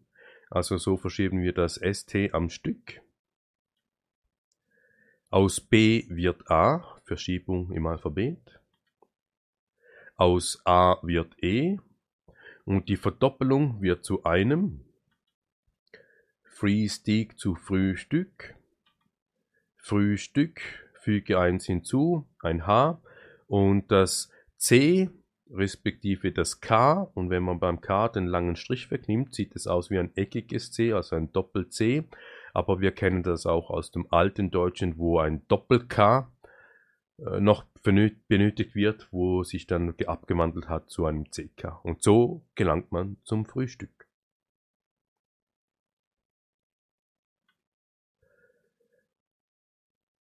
Also so verschieben wir das ST am Stück. Aus B wird A, Verschiebung im Alphabet. Aus A wird E und die Verdoppelung wird zu einem. Frühstück zu Frühstück. Frühstück, füge eins hinzu, ein H und das C respektive das K und wenn man beim K den langen Strich wegnimmt, sieht es aus wie ein eckiges C, also ein Doppel-C, aber wir kennen das auch aus dem alten Deutschen, wo ein Doppel-K äh, noch benötigt wird, wo sich dann abgewandelt hat zu einem CK. Und so gelangt man zum Frühstück.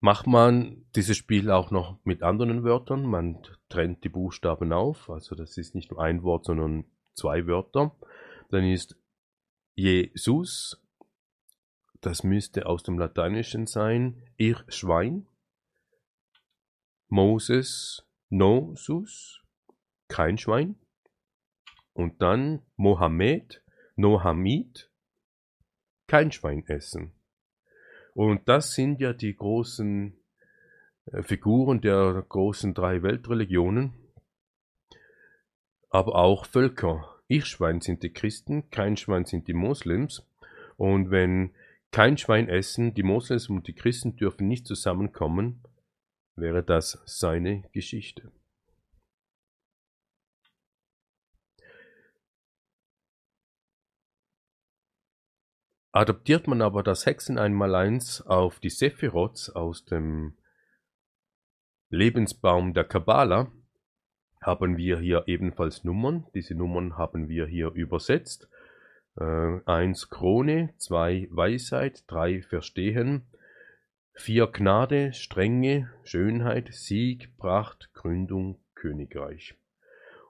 Macht man dieses Spiel auch noch mit anderen Wörtern? Man trennt die Buchstaben auf, also das ist nicht nur ein Wort, sondern zwei Wörter. Dann ist Jesus, das müsste aus dem Lateinischen sein, ihr Schwein. Moses, Nosus, kein Schwein. und dann Mohammed, Nohamid, kein Schwein essen. Und das sind ja die großen äh, Figuren der großen drei Weltreligionen, aber auch Völker. Ich Schwein sind die Christen, kein Schwein sind die Moslems. Und wenn kein Schwein essen, die Moslems und die Christen dürfen nicht zusammenkommen, wäre das seine Geschichte. Adaptiert man aber das Hexen einmal eins auf die Sephiroths aus dem Lebensbaum der Kabbala, haben wir hier ebenfalls Nummern. Diese Nummern haben wir hier übersetzt. Äh, eins Krone, zwei Weisheit, drei Verstehen, vier Gnade, Strenge, Schönheit, Sieg, Pracht, Gründung, Königreich.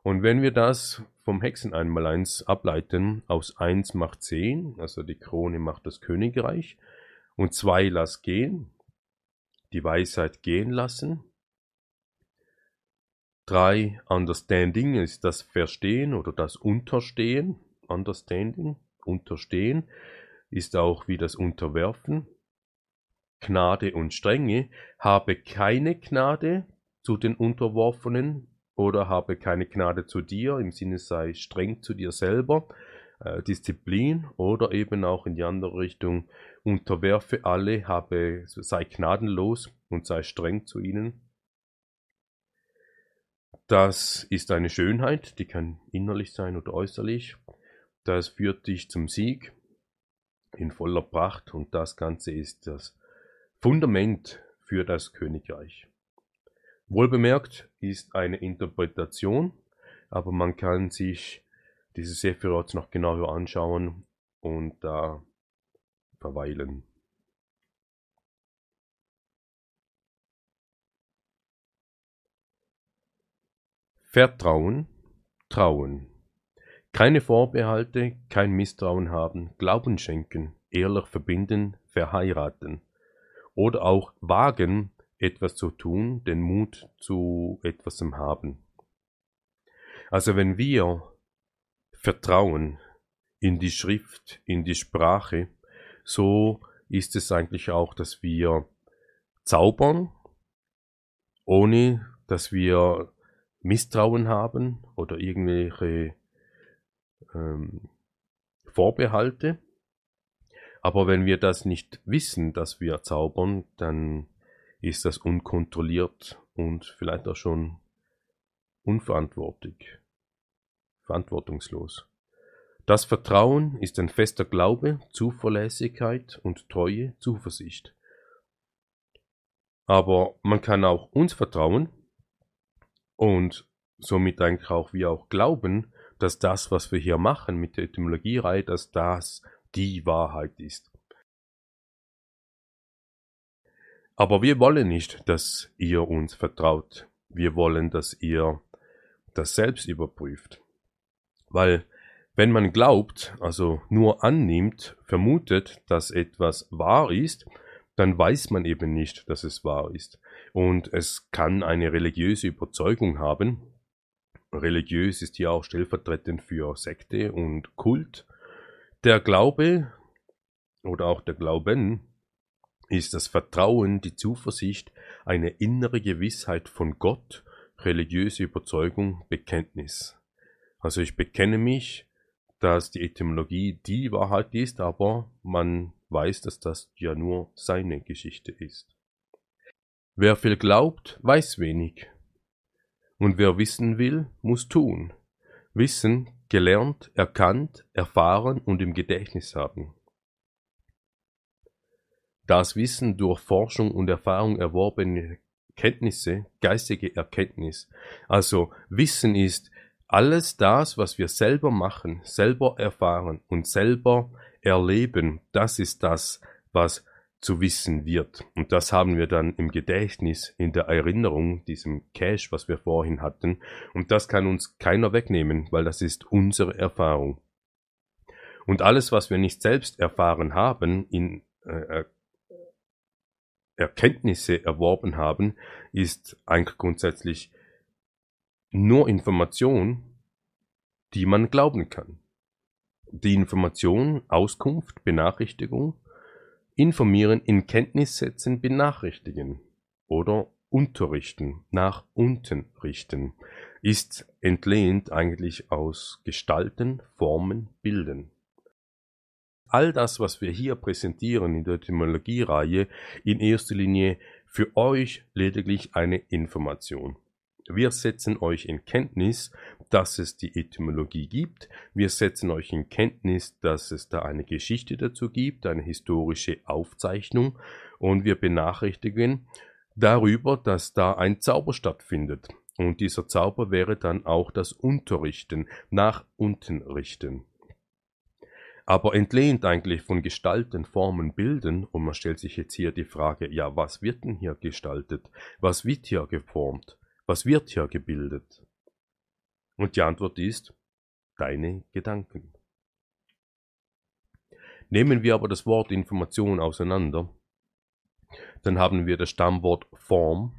Und wenn wir das vom Hexen einmal eins ableiten, aus eins macht zehn, also die Krone macht das Königreich, und zwei lass gehen, die Weisheit gehen lassen, drei Understanding ist das Verstehen oder das Unterstehen, Understanding, Unterstehen ist auch wie das Unterwerfen, Gnade und Strenge, habe keine Gnade zu den Unterworfenen, oder habe keine Gnade zu dir, im Sinne sei streng zu dir selber, äh, Disziplin oder eben auch in die andere Richtung, unterwerfe alle, habe, sei gnadenlos und sei streng zu ihnen. Das ist eine Schönheit, die kann innerlich sein oder äußerlich. Das führt dich zum Sieg in voller Pracht und das Ganze ist das Fundament für das Königreich. Wohlbemerkt ist eine Interpretation, aber man kann sich diese Sephiroths noch genauer anschauen und da verweilen. Vertrauen, Trauen. Keine Vorbehalte, kein Misstrauen haben, Glauben schenken, ehrlich verbinden, verheiraten. Oder auch wagen, etwas zu tun, den Mut zu etwasem haben. Also wenn wir vertrauen in die Schrift, in die Sprache, so ist es eigentlich auch, dass wir zaubern, ohne dass wir Misstrauen haben oder irgendwelche ähm, Vorbehalte. Aber wenn wir das nicht wissen, dass wir zaubern, dann ist das unkontrolliert und vielleicht auch schon unverantwortlich, verantwortungslos. Das Vertrauen ist ein fester Glaube, Zuverlässigkeit und Treue, Zuversicht. Aber man kann auch uns vertrauen und somit eigentlich auch wir auch glauben, dass das, was wir hier machen mit der Etymologierei, dass das die Wahrheit ist. Aber wir wollen nicht, dass ihr uns vertraut. Wir wollen, dass ihr das selbst überprüft. Weil wenn man glaubt, also nur annimmt, vermutet, dass etwas wahr ist, dann weiß man eben nicht, dass es wahr ist. Und es kann eine religiöse Überzeugung haben. Religiös ist hier auch stellvertretend für Sekte und Kult. Der Glaube oder auch der Glauben ist das Vertrauen, die Zuversicht, eine innere Gewissheit von Gott, religiöse Überzeugung, Bekenntnis. Also ich bekenne mich, dass die Etymologie die Wahrheit ist, aber man weiß, dass das ja nur seine Geschichte ist. Wer viel glaubt, weiß wenig. Und wer wissen will, muss tun. Wissen, gelernt, erkannt, erfahren und im Gedächtnis haben. Das Wissen durch Forschung und Erfahrung erworbene Kenntnisse, geistige Erkenntnis. Also Wissen ist alles das, was wir selber machen, selber erfahren und selber erleben. Das ist das, was zu wissen wird. Und das haben wir dann im Gedächtnis, in der Erinnerung, diesem Cache, was wir vorhin hatten. Und das kann uns keiner wegnehmen, weil das ist unsere Erfahrung. Und alles, was wir nicht selbst erfahren haben, in äh, Erkenntnisse erworben haben, ist eigentlich grundsätzlich nur Information, die man glauben kann. Die Information, Auskunft, Benachrichtigung, informieren, in Kenntnis setzen, benachrichtigen oder unterrichten, nach unten richten, ist entlehnt eigentlich aus Gestalten, Formen, Bilden. All das, was wir hier präsentieren in der Etymologiereihe, in erster Linie für euch lediglich eine Information. Wir setzen euch in Kenntnis, dass es die Etymologie gibt. Wir setzen euch in Kenntnis, dass es da eine Geschichte dazu gibt, eine historische Aufzeichnung. Und wir benachrichtigen darüber, dass da ein Zauber stattfindet. Und dieser Zauber wäre dann auch das Unterrichten, nach unten richten. Aber entlehnt eigentlich von Gestalten, Formen, Bilden, und man stellt sich jetzt hier die Frage, ja, was wird denn hier gestaltet? Was wird hier geformt? Was wird hier gebildet? Und die Antwort ist, deine Gedanken. Nehmen wir aber das Wort Information auseinander, dann haben wir das Stammwort Form,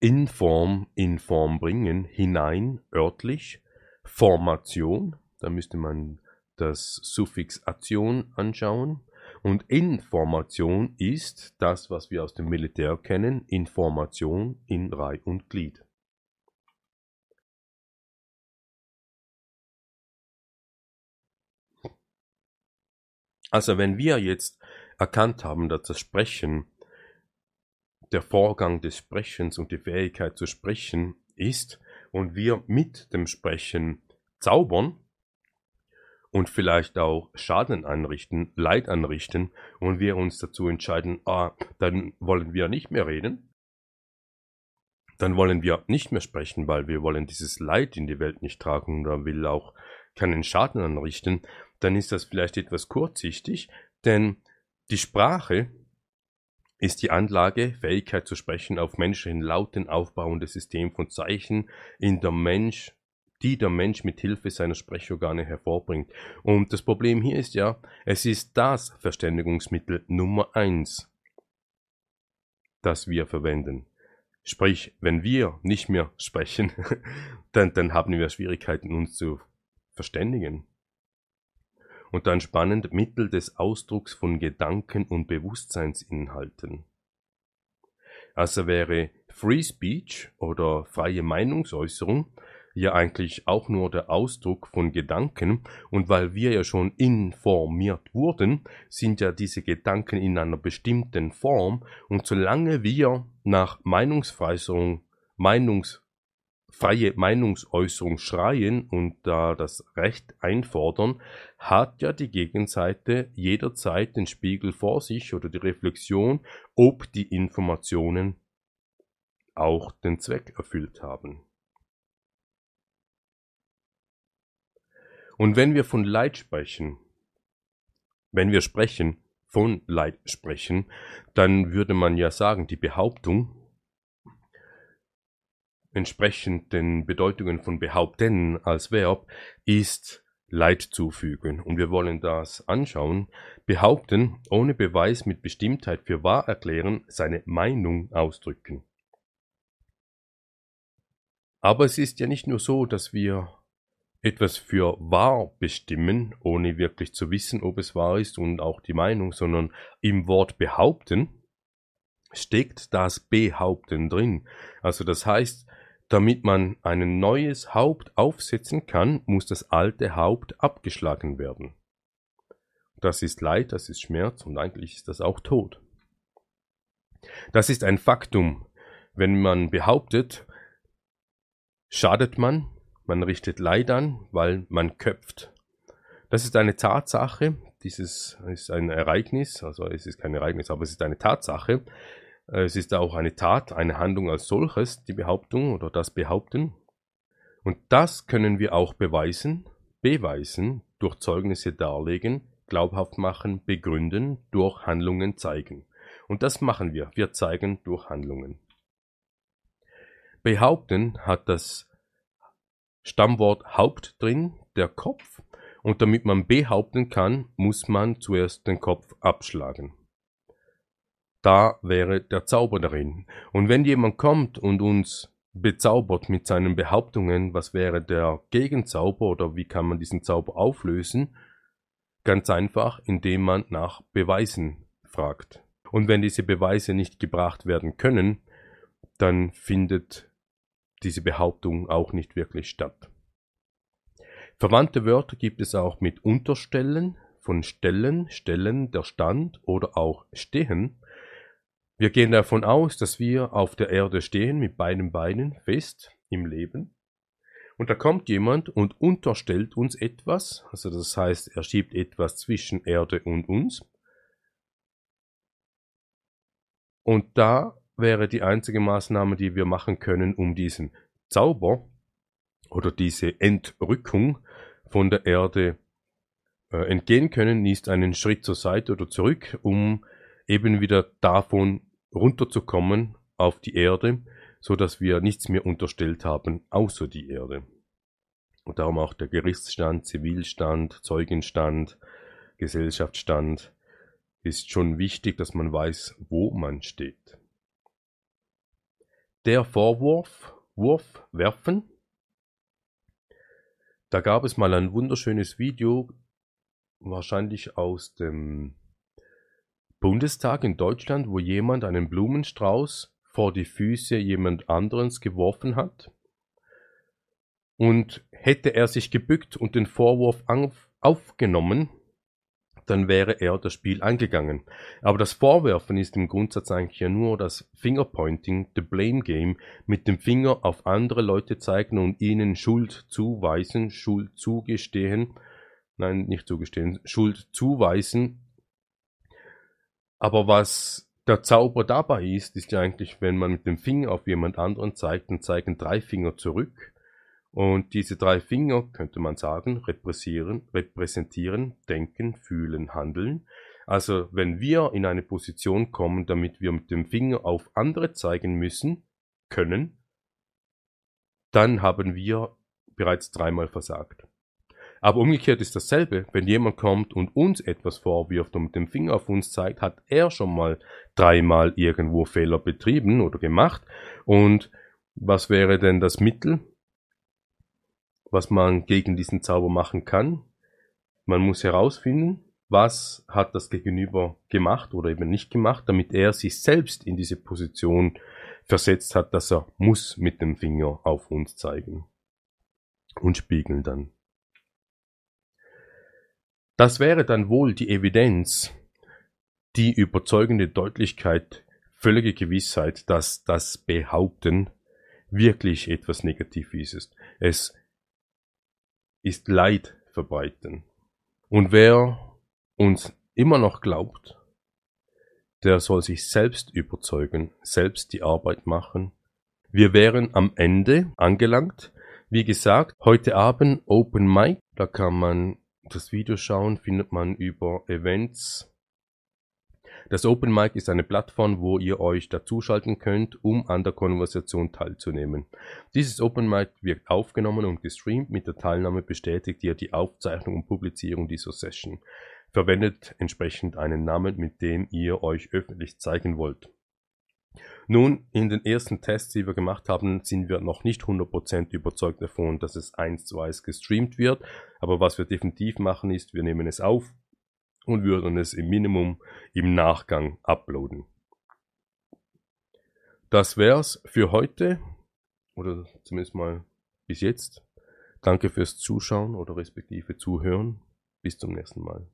in Form, in Form bringen, hinein, örtlich, Formation, da müsste man das Suffix Ation anschauen. Und Information ist das, was wir aus dem Militär kennen, Information in Reih und Glied. Also wenn wir jetzt erkannt haben, dass das Sprechen, der Vorgang des Sprechens und die Fähigkeit zu sprechen ist und wir mit dem Sprechen zaubern, und vielleicht auch Schaden anrichten, Leid anrichten und wir uns dazu entscheiden, ah, dann wollen wir nicht mehr reden, dann wollen wir nicht mehr sprechen, weil wir wollen dieses Leid in die Welt nicht tragen oder will auch keinen Schaden anrichten, dann ist das vielleicht etwas kurzsichtig, denn die Sprache ist die Anlage, Fähigkeit zu sprechen auf menschlichen Lauten aufbauendes System von Zeichen, in der Mensch die der Mensch mit Hilfe seiner Sprechorgane hervorbringt. Und das Problem hier ist ja, es ist das Verständigungsmittel Nummer eins, das wir verwenden. Sprich, wenn wir nicht mehr sprechen, dann, dann haben wir Schwierigkeiten, uns zu verständigen. Und dann spannend Mittel des Ausdrucks von Gedanken und Bewusstseinsinhalten. Also wäre Free Speech oder freie Meinungsäußerung ja eigentlich auch nur der Ausdruck von Gedanken und weil wir ja schon informiert wurden, sind ja diese Gedanken in einer bestimmten Form und solange wir nach Meinungsfreiäußerung, Meinungs freie Meinungsäußerung schreien und da das Recht einfordern, hat ja die Gegenseite jederzeit den Spiegel vor sich oder die Reflexion, ob die Informationen auch den Zweck erfüllt haben. Und wenn wir von Leid sprechen, wenn wir sprechen, von Leid sprechen, dann würde man ja sagen, die Behauptung, entsprechend den Bedeutungen von behaupten als Verb, ist Leid zufügen. Und wir wollen das anschauen. Behaupten, ohne Beweis mit Bestimmtheit für wahr erklären, seine Meinung ausdrücken. Aber es ist ja nicht nur so, dass wir etwas für wahr bestimmen, ohne wirklich zu wissen, ob es wahr ist und auch die Meinung, sondern im Wort behaupten steckt das Behaupten drin. Also das heißt, damit man ein neues Haupt aufsetzen kann, muss das alte Haupt abgeschlagen werden. Das ist Leid, das ist Schmerz und eigentlich ist das auch Tod. Das ist ein Faktum. Wenn man behauptet, schadet man, man richtet Leid an, weil man köpft. Das ist eine Tatsache, dieses ist ein Ereignis, also es ist kein Ereignis, aber es ist eine Tatsache. Es ist auch eine Tat, eine Handlung als solches, die Behauptung oder das Behaupten. Und das können wir auch beweisen, beweisen, durch Zeugnisse darlegen, glaubhaft machen, begründen, durch Handlungen zeigen. Und das machen wir. Wir zeigen durch Handlungen. Behaupten hat das Stammwort Haupt drin, der Kopf, und damit man behaupten kann, muss man zuerst den Kopf abschlagen. Da wäre der Zauber darin. Und wenn jemand kommt und uns bezaubert mit seinen Behauptungen, was wäre der Gegenzauber oder wie kann man diesen Zauber auflösen? Ganz einfach, indem man nach Beweisen fragt. Und wenn diese Beweise nicht gebracht werden können, dann findet diese Behauptung auch nicht wirklich statt. Verwandte Wörter gibt es auch mit Unterstellen von Stellen, Stellen, der Stand oder auch Stehen. Wir gehen davon aus, dass wir auf der Erde stehen mit beiden Beinen fest im Leben. Und da kommt jemand und unterstellt uns etwas, also das heißt, er schiebt etwas zwischen Erde und uns. Und da wäre die einzige Maßnahme, die wir machen können, um diesen Zauber oder diese Entrückung von der Erde äh, entgehen können, ist einen Schritt zur Seite oder zurück, um eben wieder davon runterzukommen auf die Erde, so dass wir nichts mehr unterstellt haben, außer die Erde. Und darum auch der Gerichtsstand, Zivilstand, Zeugenstand, Gesellschaftsstand ist schon wichtig, dass man weiß, wo man steht. Der Vorwurf, Wurf, Werfen. Da gab es mal ein wunderschönes Video, wahrscheinlich aus dem Bundestag in Deutschland, wo jemand einen Blumenstrauß vor die Füße jemand anderes geworfen hat. Und hätte er sich gebückt und den Vorwurf aufgenommen, dann wäre er das Spiel eingegangen. Aber das Vorwerfen ist im Grundsatz eigentlich ja nur das Fingerpointing, the Blame Game, mit dem Finger auf andere Leute zeigen und ihnen Schuld zuweisen, Schuld zugestehen, nein, nicht zugestehen, Schuld zuweisen. Aber was der Zauber dabei ist, ist ja eigentlich, wenn man mit dem Finger auf jemand anderen zeigt, dann zeigen drei Finger zurück und diese drei Finger, könnte man sagen, repräsentieren Denken, Fühlen, Handeln. Also wenn wir in eine Position kommen, damit wir mit dem Finger auf andere zeigen müssen, können, dann haben wir bereits dreimal versagt. Aber umgekehrt ist dasselbe, wenn jemand kommt und uns etwas vorwirft und mit dem Finger auf uns zeigt, hat er schon mal dreimal irgendwo Fehler betrieben oder gemacht. Und was wäre denn das Mittel? Was man gegen diesen Zauber machen kann. Man muss herausfinden, was hat das Gegenüber gemacht oder eben nicht gemacht, damit er sich selbst in diese Position versetzt hat, dass er muss mit dem Finger auf uns zeigen und spiegeln dann. Das wäre dann wohl die Evidenz, die überzeugende Deutlichkeit, völlige Gewissheit, dass das Behaupten wirklich etwas Negatives ist. Es ist Leid verbreiten. Und wer uns immer noch glaubt, der soll sich selbst überzeugen, selbst die Arbeit machen. Wir wären am Ende angelangt. Wie gesagt, heute Abend Open Mic, da kann man das Video schauen, findet man über Events das Open Mic ist eine Plattform, wo ihr euch dazuschalten könnt, um an der Konversation teilzunehmen. Dieses Open Mic wird aufgenommen und gestreamt. Mit der Teilnahme bestätigt ihr die Aufzeichnung und Publizierung dieser Session. Verwendet entsprechend einen Namen, mit dem ihr euch öffentlich zeigen wollt. Nun, in den ersten Tests, die wir gemacht haben, sind wir noch nicht 100% überzeugt davon, dass es eins zu eins gestreamt wird. Aber was wir definitiv machen ist, wir nehmen es auf, und würden es im Minimum im Nachgang uploaden. Das wär's für heute oder zumindest mal bis jetzt. Danke fürs Zuschauen oder respektive Zuhören. Bis zum nächsten Mal.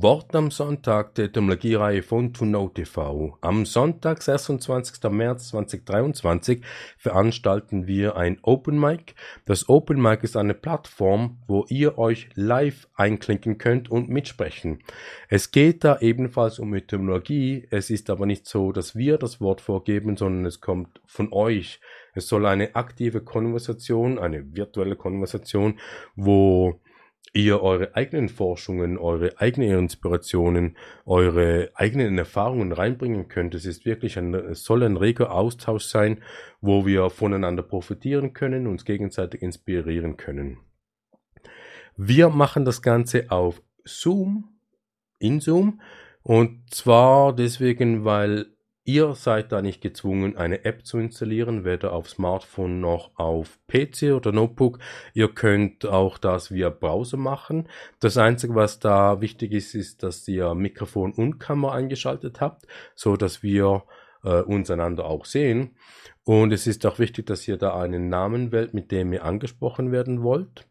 Wort am Sonntag der Etymologiereihe von Tunau TV. Am Sonntag, 26. März 2023, veranstalten wir ein Open Mic. Das Open Mic ist eine Plattform, wo ihr euch live einklinken könnt und mitsprechen. Es geht da ebenfalls um Etymologie. Es ist aber nicht so, dass wir das Wort vorgeben, sondern es kommt von euch. Es soll eine aktive Konversation, eine virtuelle Konversation, wo ihr eure eigenen Forschungen, eure eigenen Inspirationen, eure eigenen Erfahrungen reinbringen könnt. Es ist wirklich ein, es soll ein reger Austausch sein, wo wir voneinander profitieren können, uns gegenseitig inspirieren können. Wir machen das Ganze auf Zoom, in Zoom, und zwar deswegen, weil Ihr seid da nicht gezwungen, eine App zu installieren, weder auf Smartphone noch auf PC oder Notebook. Ihr könnt auch das via Browser machen. Das Einzige, was da wichtig ist, ist, dass ihr Mikrofon und Kamera eingeschaltet habt, so dass wir äh, uns einander auch sehen. Und es ist auch wichtig, dass ihr da einen Namen wählt, mit dem ihr angesprochen werden wollt.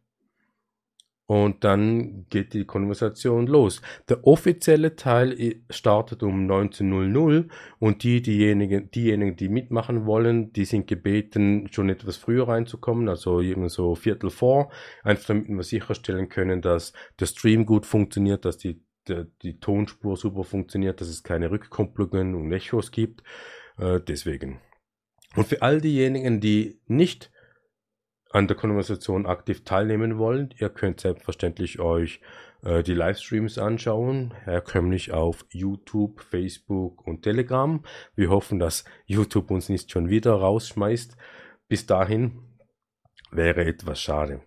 Und dann geht die Konversation los. Der offizielle Teil startet um 19.00 und die, diejenigen, diejenigen, die mitmachen wollen, die sind gebeten, schon etwas früher reinzukommen, also irgendwie so Viertel vor, einfach damit wir sicherstellen können, dass der Stream gut funktioniert, dass die, die, die Tonspur super funktioniert, dass es keine Rückkopplungen und Echos gibt. Äh, deswegen. Und für all diejenigen, die nicht an der Konversation aktiv teilnehmen wollt, ihr könnt selbstverständlich euch äh, die Livestreams anschauen, herkömmlich auf YouTube, Facebook und Telegram. Wir hoffen, dass YouTube uns nicht schon wieder rausschmeißt. Bis dahin wäre etwas schade.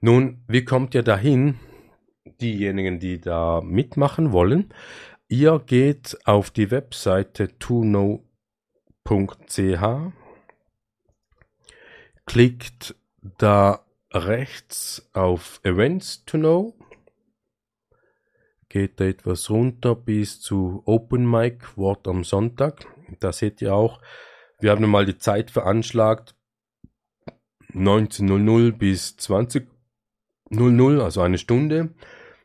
Nun, wie kommt ihr dahin? Diejenigen, die da mitmachen wollen, ihr geht auf die Webseite tuno.ch, klickt da rechts auf Events to Know geht da etwas runter bis zu Open Mic Wort am Sonntag. Da seht ihr auch, wir haben mal die Zeit veranschlagt 19.00 bis 20.00, also eine Stunde.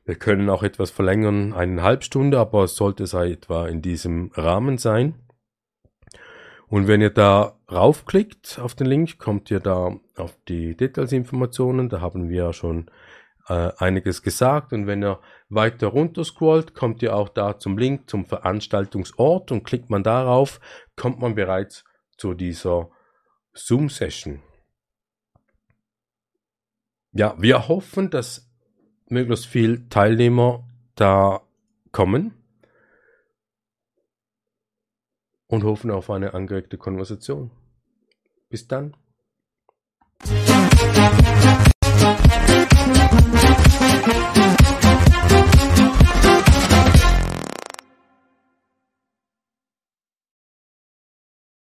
Wir können auch etwas verlängern, eine halbe Stunde, aber es sollte es etwa in diesem Rahmen sein. Und wenn ihr da raufklickt auf den Link, kommt ihr da auf die Detailsinformationen. Da haben wir ja schon äh, einiges gesagt. Und wenn ihr weiter runter scrollt, kommt ihr auch da zum Link zum Veranstaltungsort und klickt man darauf, kommt man bereits zu dieser Zoom-Session. Ja, wir hoffen, dass möglichst viel Teilnehmer da kommen und hoffen auf eine angeregte Konversation. Bis dann.